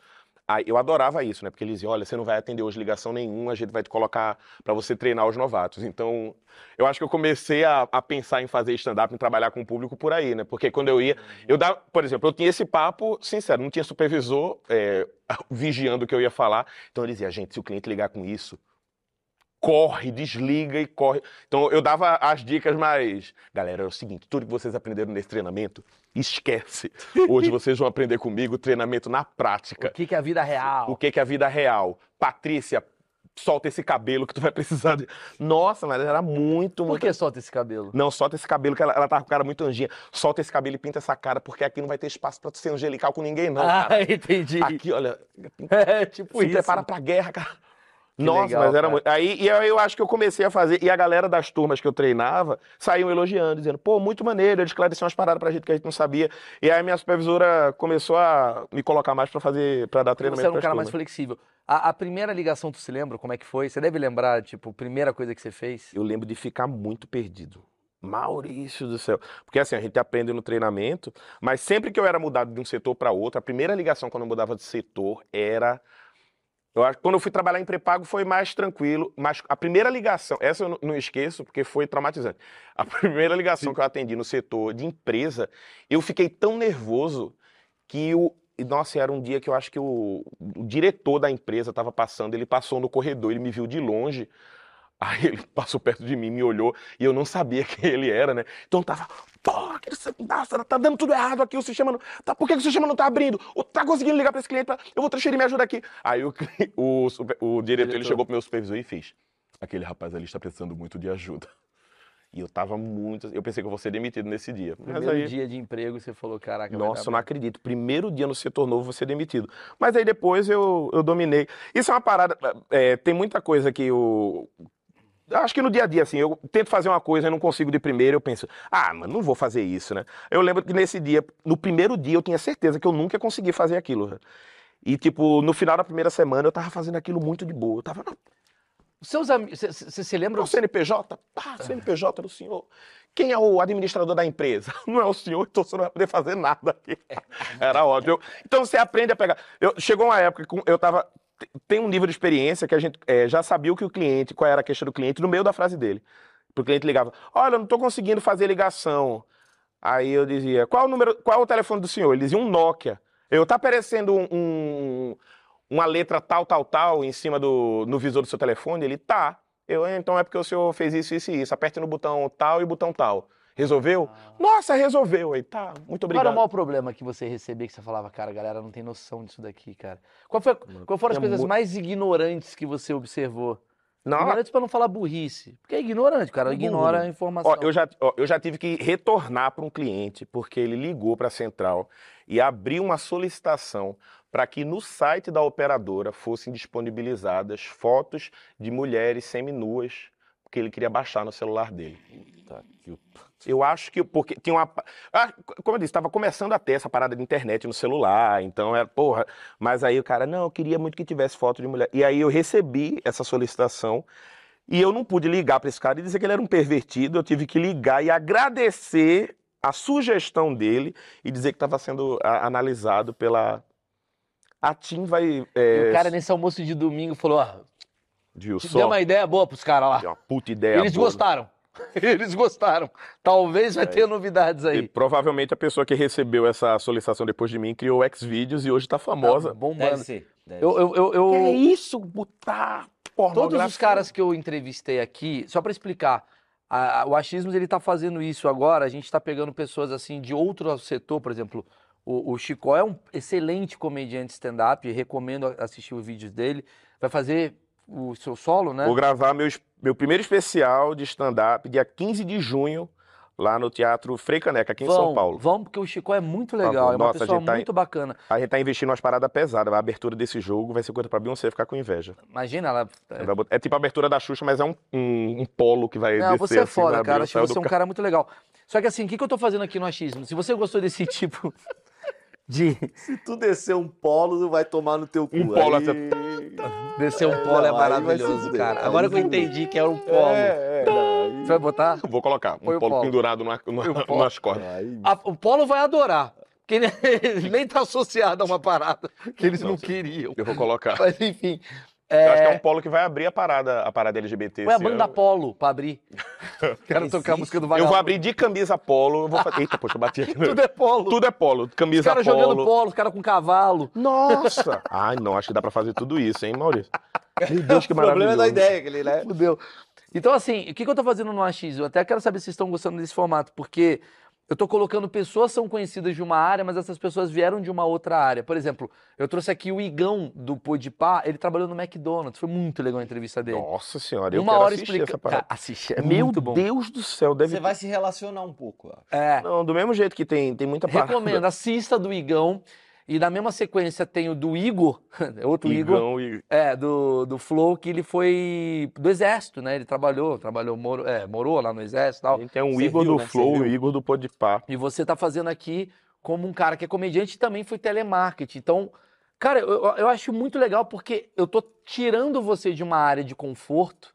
aí eu adorava isso, né? Porque eles diziam, olha, você não vai atender hoje ligação nenhuma, a gente vai te colocar pra você treinar os novatos. Então, eu acho que eu comecei a, a pensar em fazer stand-up, em trabalhar com o público por aí, né? Porque quando eu ia, eu dava, por exemplo, eu tinha esse papo sincero, não tinha supervisor é, [laughs] vigiando o que eu ia falar. Então eu dizia, gente, se o cliente ligar com isso, corre, desliga e corre. Então eu dava as dicas mais. Galera, é o seguinte: tudo que vocês aprenderam nesse treinamento, esquece. Hoje [laughs] vocês vão aprender comigo treinamento na prática. O que, que é a vida real? O que que é a vida real? Patrícia, solta esse cabelo que tu vai precisar de. Nossa, mas era muito, Por muito. que solta esse cabelo? Não, solta esse cabelo, que ela, ela tava com cara muito anjinha. Solta esse cabelo e pinta essa cara, porque aqui não vai ter espaço pra tu ser angelical com ninguém, não, ah, cara. [laughs] entendi. Aqui, olha, [laughs] É tipo se isso. prepara pra guerra, cara. Que Nossa, legal, mas era cara. muito. Aí e eu, eu acho que eu comecei a fazer. E a galera das turmas que eu treinava saíam elogiando, dizendo, pô, muito maneiro, ele esclareceu umas paradas pra gente que a gente não sabia. E aí minha supervisora começou a me colocar mais pra fazer, pra dar treinamento Você era um cara mais turmas. flexível. A, a primeira ligação, tu se lembra como é que foi? Você deve lembrar, tipo, a primeira coisa que você fez? Eu lembro de ficar muito perdido. Maurício do céu. Porque assim, a gente aprende no treinamento, mas sempre que eu era mudado de um setor para outro, a primeira ligação quando eu mudava de setor era. Eu acho, quando eu fui trabalhar em pré-pago foi mais tranquilo, mas a primeira ligação, essa eu não- esqueço porque foi traumatizante. A [laughs] primeira ligação que eu atendi no setor de empresa, eu fiquei tão nervoso que o. Nossa, era um dia que eu acho que o, o diretor da empresa estava passando, ele passou no corredor, ele me viu de longe. Aí ele passou perto de mim, me olhou e eu não sabia [laughs] quem ele era, né? Então tava, porra, que nossa, tá dando tudo errado aqui, o sistema não. Tá, por que, que o sistema não tá abrindo? O- Tá conseguindo ligar pra esse cliente? pra- Eu vou transferir, me ajuda aqui. Aí o, [laughs] o, super- o diretor, ele chegou pro meu supervisor e fez. Aquele rapaz ali está precisando muito de ajuda. E eu tava muito. Eu pensei que eu vou ser demitido nesse dia. Primeiro aí. dia de emprego, você falou, caraca, Nossa, eu não acredito. Primeiro dia no setor novo, vou ser demitido. Mas aí depois eu, eu dominei. Isso é uma parada. é, tem muita coisa que eu. Acho que no dia a dia, assim, eu tento fazer uma coisa e não consigo de primeiro, eu penso, ah, mas não vou fazer isso, né? Eu lembro que nesse dia, no primeiro dia, eu tinha certeza que eu nunca ia conseguir fazer aquilo. né? E, tipo, no final da primeira semana eu tava fazendo aquilo muito de boa. Eu tava, seus amigos. Você se lembra? o CNPJ? Pá, CNPJ do senhor. Quem é o administrador da empresa? [laughs] Não é o senhor, então você não vai poder fazer nada aqui. Era óbvio. Eu- Então você aprende a pegar. Eu, chegou uma época que eu tava. Tem um nível de experiência que a gente eh, já sabia o que o cliente, qual era a queixa do cliente, no meio da frase dele. O cliente ligava: Olha, não tô conseguindo fazer ligação. Aí eu dizia: Qual o número, qual é o telefone do senhor? Ele dizia um Nokia. Eu tá aparecendo um- uma letra tal, tal, tal em cima do no visor do seu telefone? Ele tá. Eu, "É, então é porque o senhor fez isso, isso e isso. Aperte no botão tal e botão tal. Resolveu? Nossa, resolveu. Aí tá, muito Qual era obrigado. o maior problema que você recebia que você falava, cara, a galera não tem noção disso daqui, cara? Qual foi, qual foram as coisas mais ignorantes que você observou? Não, Ignorantes pra não falar burrice. Porque é ignorante, cara É ignora a informação. Ó, eu, já, ó, eu já tive que retornar para um cliente, porque ele ligou para a central e abriu uma solicitação para que no site da operadora fossem disponibilizadas fotos de mulheres seminuas, porque ele queria baixar no celular dele. Tá, que Eu acho que porque tinha uma. Ah, como eu disse, estava começando a ter essa parada de internet no celular, então era, porra. Mas aí o cara, não, eu queria muito que tivesse foto de mulher. E aí eu recebi essa solicitação e eu não pude ligar para esse cara e dizer que ele era um pervertido. Eu tive que ligar e agradecer a sugestão dele e dizer que estava sendo ah, analisado pela. A TIM vai. E É, o cara nesse almoço de domingo falou, ó, viu te deu uma ideia boa pros caras lá. Deu uma puta ideia. Eles boa. gostaram. [laughs] Eles gostaram. Talvez vai ter novidades E aí. provavelmente a pessoa que recebeu essa solicitação depois de mim criou o Xvideos e hoje tá famosa. Tá bombando. Deve ser. deve Eu, eu, eu, eu- Que é isso? Botar. Todos os caras que eu entrevistei aqui, só pra explicar, a- a- o achismos ele tá fazendo isso agora, a gente tá pegando pessoas assim de outro setor, por exemplo, o, o Chicó é um excelente comediante stand-up, recomendo assistir os vídeos dele, vai fazer o seu solo, né? Vou gravar meu, meu primeiro especial de stand-up dia 15 de junho, lá no Teatro Frei Caneca, aqui em São Paulo. Vamos, porque o Chicó é muito favor. legal, é uma Nossa, pessoa tá muito bacana. A gente tá investindo umas paradas pesadas. A abertura desse jogo vai ser coisa pra Beyoncé ficar com inveja. Imagina, ela... Vai botar- É tipo a abertura da Xuxa, mas é um, um, um polo que vai Não, descer você é assim, foda, cara. Acho que céu você é um cara muito legal. Só que assim, o que, que eu tô fazendo aqui no achismo? Se você gostou desse [laughs] tipo de Se tu descer um polo, tu vai tomar no teu cu. Um polo Aí- assim, [laughs] descer um É, polo é não, maravilhoso, cara. Agora que eu entendi que era um polo. É, é, não, aí- Você vai botar? Vou colocar um polo, polo. pendurado Põe o polo. nas cordas. aí- A- o polo vai adorar. Porque ele, [laughs] ele nem tá associado a uma parada que eles não, Nossa. queriam. Eu vou colocar. Mas enfim. Eu acho que é É, um polo que vai abrir a parada, a parada LGBT. Põe a esse banda ano. Polo pra abrir. [laughs] Quero tocar a música do Eu Vagabundo. vou abrir de camisa polo. Eu vou. Eita, poxa, eu bati aqui. [laughs] Tudo é polo. Tudo é polo. os Camisa caras polo. jogando polo, os caras com cavalo. Nossa! [laughs] Ai, não, acho que dá pra fazer tudo isso, hein, Maurício? Meu Deus, que o problema é da ideia, que ele, né? Fudeu. Então, assim, o que, que eu tô fazendo no AX? Eu até quero saber se vocês estão gostando desse formato, porque eu tô colocando pessoas que são conhecidas de uma área, mas essas pessoas vieram de uma outra área. Por exemplo, eu trouxe aqui o Igão do Podpah, ele trabalhou no McDonald's, foi muito legal a entrevista dele. Nossa senhora, eu uma quero hora assistir explica... essa parada. Assiste, é Meu muito bom. Deus do céu, deve Você vai se relacionar um pouco, ó. É, Não, do mesmo jeito que tem, tem muita parada. recomendo, assista do Igão. E na mesma sequência tem o do Igor, [laughs] outro Igor, Igão e... É, do, do Flow, que ele foi do Exército, né? Ele trabalhou, trabalhou, morou, é, morou lá no Exército e tal. um Você Igor viu, do né? Flow e o Igor do Podpah. E você tá fazendo aqui como um cara que é comediante e também foi telemarketing. Então, cara, eu, eu acho muito legal porque eu tô tirando você de uma área de conforto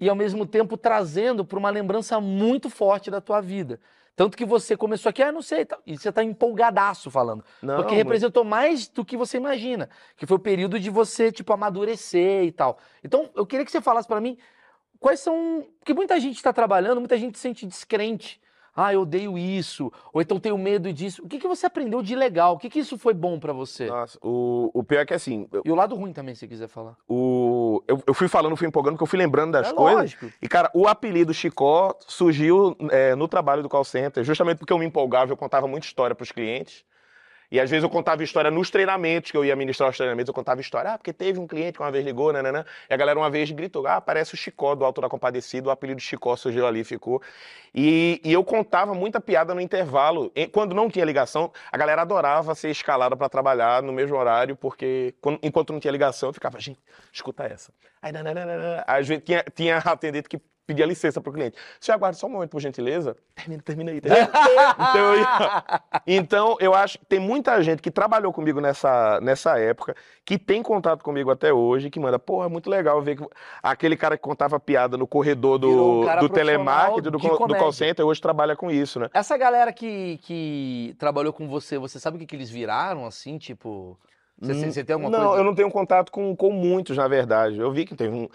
e ao mesmo tempo trazendo para uma lembrança muito forte da tua vida. Tanto que você começou aqui, ah, não sei, e você tá empolgadaço falando. Não, Porque mas- representou mais do que você imagina. Que foi o período de você, tipo, amadurecer e tal. Então, eu queria que você falasse pra mim quais são. Porque muita gente está trabalhando, muita gente se sente descrente. Ah, eu odeio isso. Ou então tenho medo disso. O que, que você aprendeu de legal? O que, que isso foi bom pra você? Nossa, o, o pior é que assim, eu- E o lado ruim também, se quiser falar. o, eu, eu fui falando, fui empolgando, porque eu fui lembrando das é coisas. lógico. E, cara, o apelido Chicó surgiu é, no trabalho do call center, justamente porque eu me empolgava, eu contava muita história pros clientes. E às vezes eu contava história nos treinamentos, que eu ia ministrar os treinamentos, eu contava história, ah, porque teve um cliente que uma vez ligou, nananã, e a galera uma vez gritou, ah, parece o Chicó do Alto da Compadecida, o apelido Chicó surgiu ali, ficou. E, e eu contava muita piada no intervalo. Quando não tinha ligação, a galera adorava ser escalada para trabalhar no mesmo horário, porque quando- enquanto não tinha ligação, eu ficava, gente, escuta essa. Aí, nananana. Às vezes tinha, tinha atendente que pedia licença pro cliente. Você aguarda só um momento, por gentileza. Termina, termina aí. Termina. [laughs] então, eu ia- [laughs] então, eu acho que tem muita gente que trabalhou comigo nessa, nessa época, que tem contato comigo até hoje, que manda, porra, é muito legal ver que aquele cara que contava piada no corredor Virou um do, do telemarketing, do, do call center, hoje trabalha com isso, né? Essa galera que, que trabalhou com você, você sabe o que, que eles viraram, assim, tipo... Você, você- você tem alguma não, coisa? eu não tenho contato com, com muitos, na verdade. Eu vi que teve um.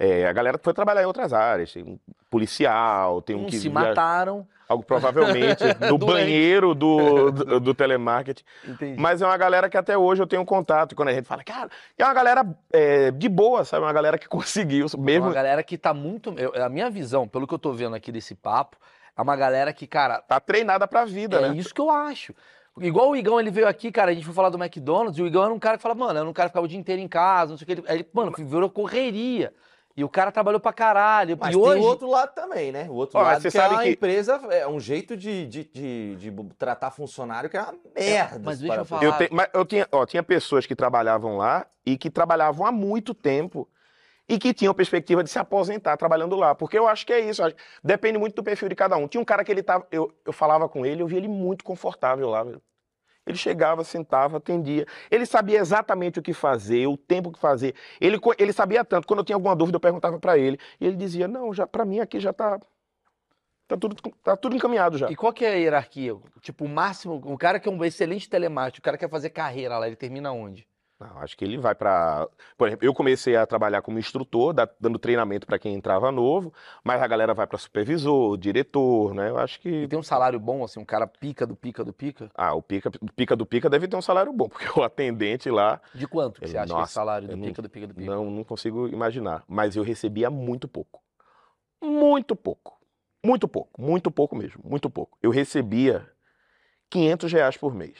É, a galera foi trabalhar em outras áreas. Tem um policial, tem um Uns que. se via- mataram. Algo provavelmente [laughs] Doente. banheiro do, do, do telemarketing. Entendi. Mas é uma galera que até hoje eu tenho contato. E quando a gente fala, cara, é uma galera é, de boa, sabe? Uma galera que [laughs] conseguiu. É Mesmo. uma galera que tá muito... eu- a minha visão, pelo que eu tô vendo aqui desse papo, é uma galera que, cara, Tá treinada pra vida, é né? isso que eu acho. Igual o Igão, ele veio aqui, cara, a gente foi falar do McDonald's, e o Igão era um cara que fala, mano, era um cara que ficava o dia inteiro em casa, não sei o que. Aí ele, mano, virou correria. E o cara trabalhou pra caralho. Mas e tem hoje... o outro lado também, né? O outro Ó, lado você que é sabe a que- empresa, é um jeito de, de, de, de tratar funcionário que é uma merda. mas deixa eu falar. Eu, te- mas eu tinha, ó, tinha pessoas que trabalhavam lá e que trabalhavam há muito tempo e que tinham perspectiva de se aposentar trabalhando lá. Porque eu acho que é isso. Depende muito do perfil de cada um. Tinha um cara que ele tava. Eu, eu falava com ele, eu via ele muito confortável lá, velho. Ele chegava, sentava, atendia. Ele sabia exatamente o que fazer, o tempo que fazer. Ele, ele sabia tanto. Quando eu tinha alguma dúvida, eu perguntava pra ele. E ele dizia: Não, já para mim aqui já tá. Tá tudo, tá tudo encaminhado já. E qual que é a hierarquia? Tipo, o máximo, o cara que é um excelente telemarketing, o cara quer fazer carreira lá, ele termina onde? Não, acho que ele vai para. Por exemplo, eu comecei a trabalhar como instrutor, da- dando treinamento para quem entrava novo, mas a galera vai para supervisor, diretor, né? Eu acho E que. tem um salário bom, assim, um cara pica do pica do pica? Ah, o pica, pica do pica deve ter um salário bom, [laughs] porque o atendente lá, De quanto que você acha que é esse Nossa, salário do não- pica do pica do pica? não, não consigo imaginar. Mas eu recebia muito pouco. Muito pouco. Muito pouco. Muito pouco mesmo. Muito pouco. Eu recebia 500 reais por mês.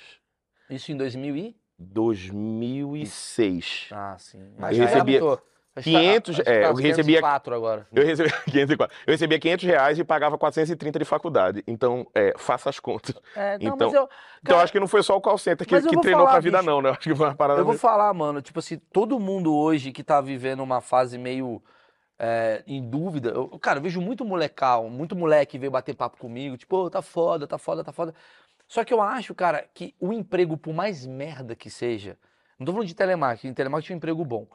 Isso em 2000 e? 2006. Ah, sim. Eu já recebia aumentou. Acho que 500 acho que é, tá eu recebia- 504 agora. Eu recebia [laughs] 504. Eu recebia 500 reais e pagava 430 de faculdade. Então, é, faça as contas. É, não, Então- mas eu, Então, Cara, eu acho que não foi só o call center que, mas eu que treinou falar, pra vida, bicho. não, né? Eu acho que foi uma parada. Eu vou falar, mano, tipo assim, todo mundo hoje que tá vivendo uma fase meio é, em dúvida, eu, cara, eu vejo muito molecal, muito moleque veio bater papo comigo, tipo, "Ô, tá foda, tá foda, tá foda. Só que eu acho, cara, que o emprego, por mais merda que seja, não tô falando de telemarketing, telemarketing é um emprego bom.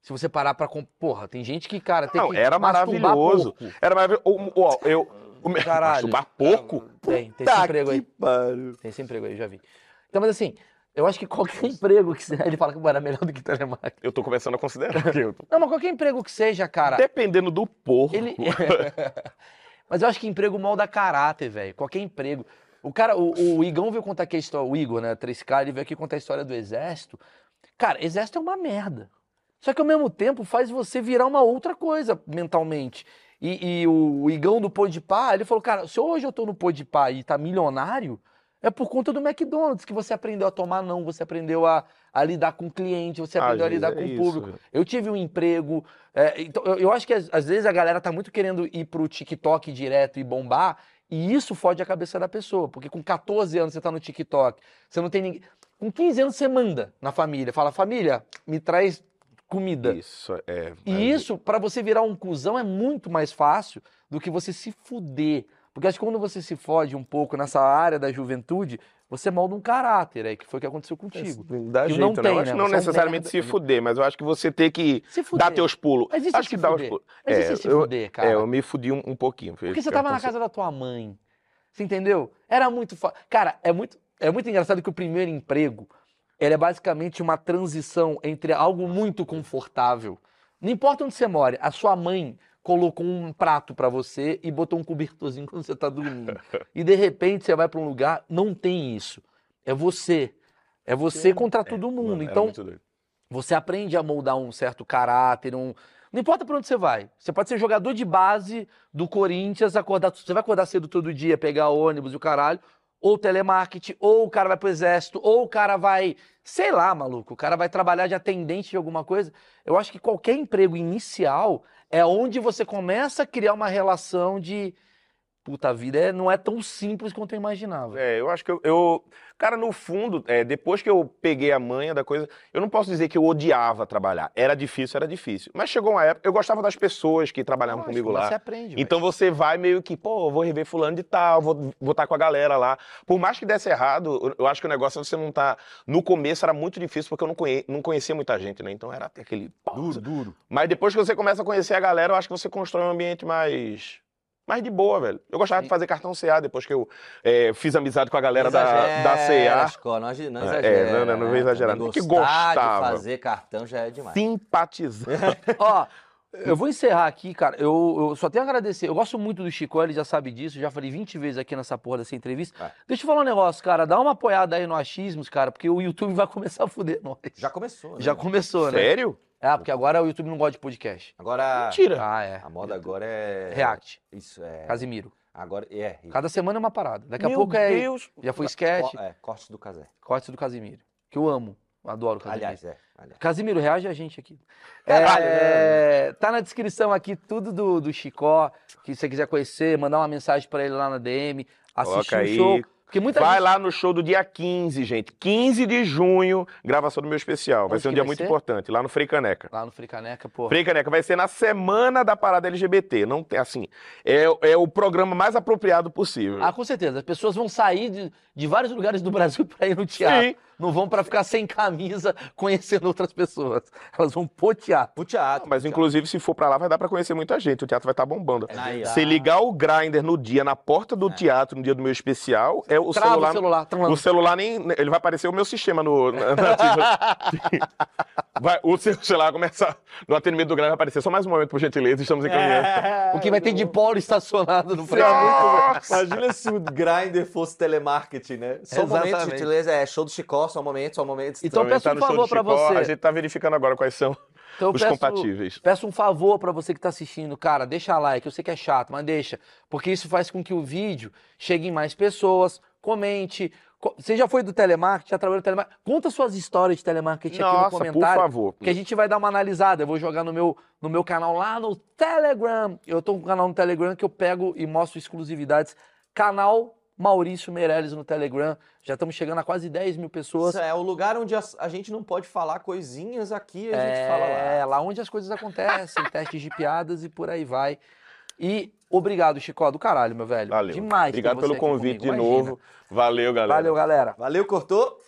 Se você parar pra. comp- Porra, tem gente que, cara, tem Não, que. era maravilhoso. Era maravilhoso. O- o- eu. Caralho. masturbar pouco? Tem, tem esse emprego aí. pariu. Tem esse emprego aí, já vi. Então, mas assim, eu acho que qualquer emprego que seja. Ele fala que era melhor do que telemarketing. Eu tô começando a considerar. eu Não, mas qualquer emprego que seja, cara. Dependendo do porco. Ele... [laughs] Mas eu acho que emprego molda caráter, velho. Qualquer emprego. O cara, o, o Igão veio contar aqui a história, o Igor, né, 3K, ele veio aqui contar a história do exército. Cara, exército é uma merda. Só que ao mesmo tempo faz você virar uma outra coisa mentalmente. E, e o, o Igão do Podpah, ele falou, cara, se hoje eu tô no Podpah e tá milionário, é por conta do McDonald's, que você aprendeu a tomar não, você aprendeu a, a lidar com o cliente, você Às aprendeu a vezes lidar é com o isso. público. Eu tive um emprego. é, então, eu, eu acho que às, às vezes a galera tá muito querendo ir pro TikTok direto e bombar, e isso fode a cabeça da pessoa. Porque com 14 anos você tá no TikTok, você não tem ninguém. Com 15 anos você manda na família, fala, família, me traz comida. Isso, é. E mas- isso, pra você virar um cuzão, é muito mais fácil do que você se fuder. Porque acho que quando você se fode um pouco nessa área da juventude, você molda um caráter, aí, que foi o que aconteceu contigo. Dá Que jeito, não né? tem, né? não Você é um necessariamente se fuder, mas eu acho que você tem que dar teus pulos. Mas acho que dá os fuder? pulos. Mas É, eu- fuder, cara? É, eu me fudi um, um pouquinho. Porque você tava na casa da tua mãe. Você entendeu? Era muito fo... Cara, é muito, é muito engraçado que o primeiro emprego, ele é basicamente uma transição entre algo muito confortável. Não importa onde você mora, a sua mãe colocou um prato pra você e botou um cobertorzinho [laughs] quando você tá dormindo. e de repente você vai pra um lugar, não tem isso. É você. É você contra todo mundo. Mano, era então, você aprende a moldar um certo caráter, um... Não importa pra onde você vai. Você pode ser jogador de base do Corinthians, acordar... Você vai acordar cedo todo dia, pegar ônibus e o caralho, ou telemarketing, ou o cara vai pro exército, ou o cara vai... Sei lá, maluco, o cara vai trabalhar de atendente de alguma coisa. Eu acho que qualquer emprego inicial é onde você começa a criar uma relação de... puta, a vida é, não é tão simples quanto eu imaginava. É, eu acho que eu, eu- Cara, no fundo, é, depois que eu peguei a manha da coisa, eu não posso dizer que eu odiava trabalhar. Era difícil, era difícil. Mas chegou uma época, eu gostava das pessoas que trabalhavam Lógico, comigo lá. Você aprende. Então você vai meio que, pô, vou rever fulano de tal, vou estar com a galera lá. Por mais que desse errado, eu- eu acho que o negócio é você não tá. No começo era muito difícil porque eu não, conhe... não conhecia muita gente, né? Então era até aquele. Duro, duro. Mas depois que você começa a conhecer a galera, eu acho que você constrói um ambiente mais. Mais de boa, velho. Eu gostava Sim. de fazer cartão CA depois que eu é, fiz amizade com a galera da, da Exagera, CA. Não, não É, exagera. não, não, não vou né? exagerar. Também Que gostar gostava. de fazer cartão já é demais. Simpatizante. [laughs] Ó, eu vou encerrar aqui, cara. Eu, eu só tenho a agradecer. Eu gosto muito do Chico, ele já sabe disso. Já falei 20 vezes aqui nessa porra dessa entrevista. É. Deixa eu falar um negócio, cara. Dá uma apoiada aí no achismos, cara, porque o YouTube vai começar a fuder nós. Já começou, né? Já começou, né? Sério? É, porque agora o YouTube não gosta de podcast. Agora, Mentira. Ah, é. a moda agora é... React, Isso, é... Casimiro. Agora, é... Cada semana é uma parada. Daqui a Meu pouco é. Deus. Já foi sketch, é, corte do casé. corte do Casimiro. Que eu amo. Adoro o Casimiro. Aliás, é. Aliás. Casimiro, reage a gente aqui. Caralho, É, Tá na descrição aqui tudo do, do Chicó, que você quiser conhecer, mandar uma mensagem pra ele lá na DM, assistir o aí. show. Porque muita Vai gente... lá no show do dia 15, gente. 15 de junho, gravação do meu especial. Vai Onde ser um dia muito ser? importante, lá no Frei Caneca. Lá no Fricaneca, pô. Frei Caneca vai ser na semana da parada LGBT. Não tem, assim, é, é o programa mais apropriado possível. Ah, com certeza. As pessoas vão sair de, de vários lugares do Brasil [laughs] pra ir no teatro. Sim. Não vão pra ficar sem camisa conhecendo outras pessoas. Elas vão pro teatro. Pro teatro. Mas, pro inclusive, se for pra lá, vai dar pra conhecer muita gente. O teatro vai estar bombando. teatro. Aí, ó. Se ligar o grinder no dia, na porta do teatro, no dia do meu especial, é o Trava celular. o celular. trava. O celular nem. Ele vai aparecer o meu sistema no. Na, na- [laughs] vai, o seu celular vai começar. No atendimento do grande vai aparecer. Só mais um momento, por gentileza, estamos encaminhando. O que vai ter de polo estacionado no bom. Imagina se o Grindr fosse telemarketing, né? Só um momento, Exatamente. gentileza, é show do Chicó, só um momento, só um momento. Então Também peço tá um favor Chicó, você. A gente tá verificando agora quais são Então eu os peço- compatíveis. Peço um favor pra você que tá assistindo, cara, deixa like, eu sei que é chato, mas deixa, porque isso faz com que o vídeo chegue em mais pessoas, comente. Co- Você já foi do telemarketing, já trabalhou no telemarketing? Conta suas histórias de telemarketing aqui no Nossa, por comentário. favor. Que a gente vai dar uma analisada. Eu vou jogar no meu, no meu canal lá no Telegram. Eu tô com um canal no Telegram que eu pego e mostro exclusividades. Canal Maurício Meirelles no Telegram. Já estamos chegando a quase 10 mil pessoas. Isso é o lugar onde a, a gente não pode falar coisinhas aqui, a gente fala lá. É, lá onde as coisas acontecem, [laughs] testes de piadas e por aí vai. E obrigado, Chicó, do caralho, meu velho. Valeu. Demais. ter Obrigado você pelo aqui convite comigo, de imagina. novo. Valeu, galera. Valeu, galera. Valeu, cortou?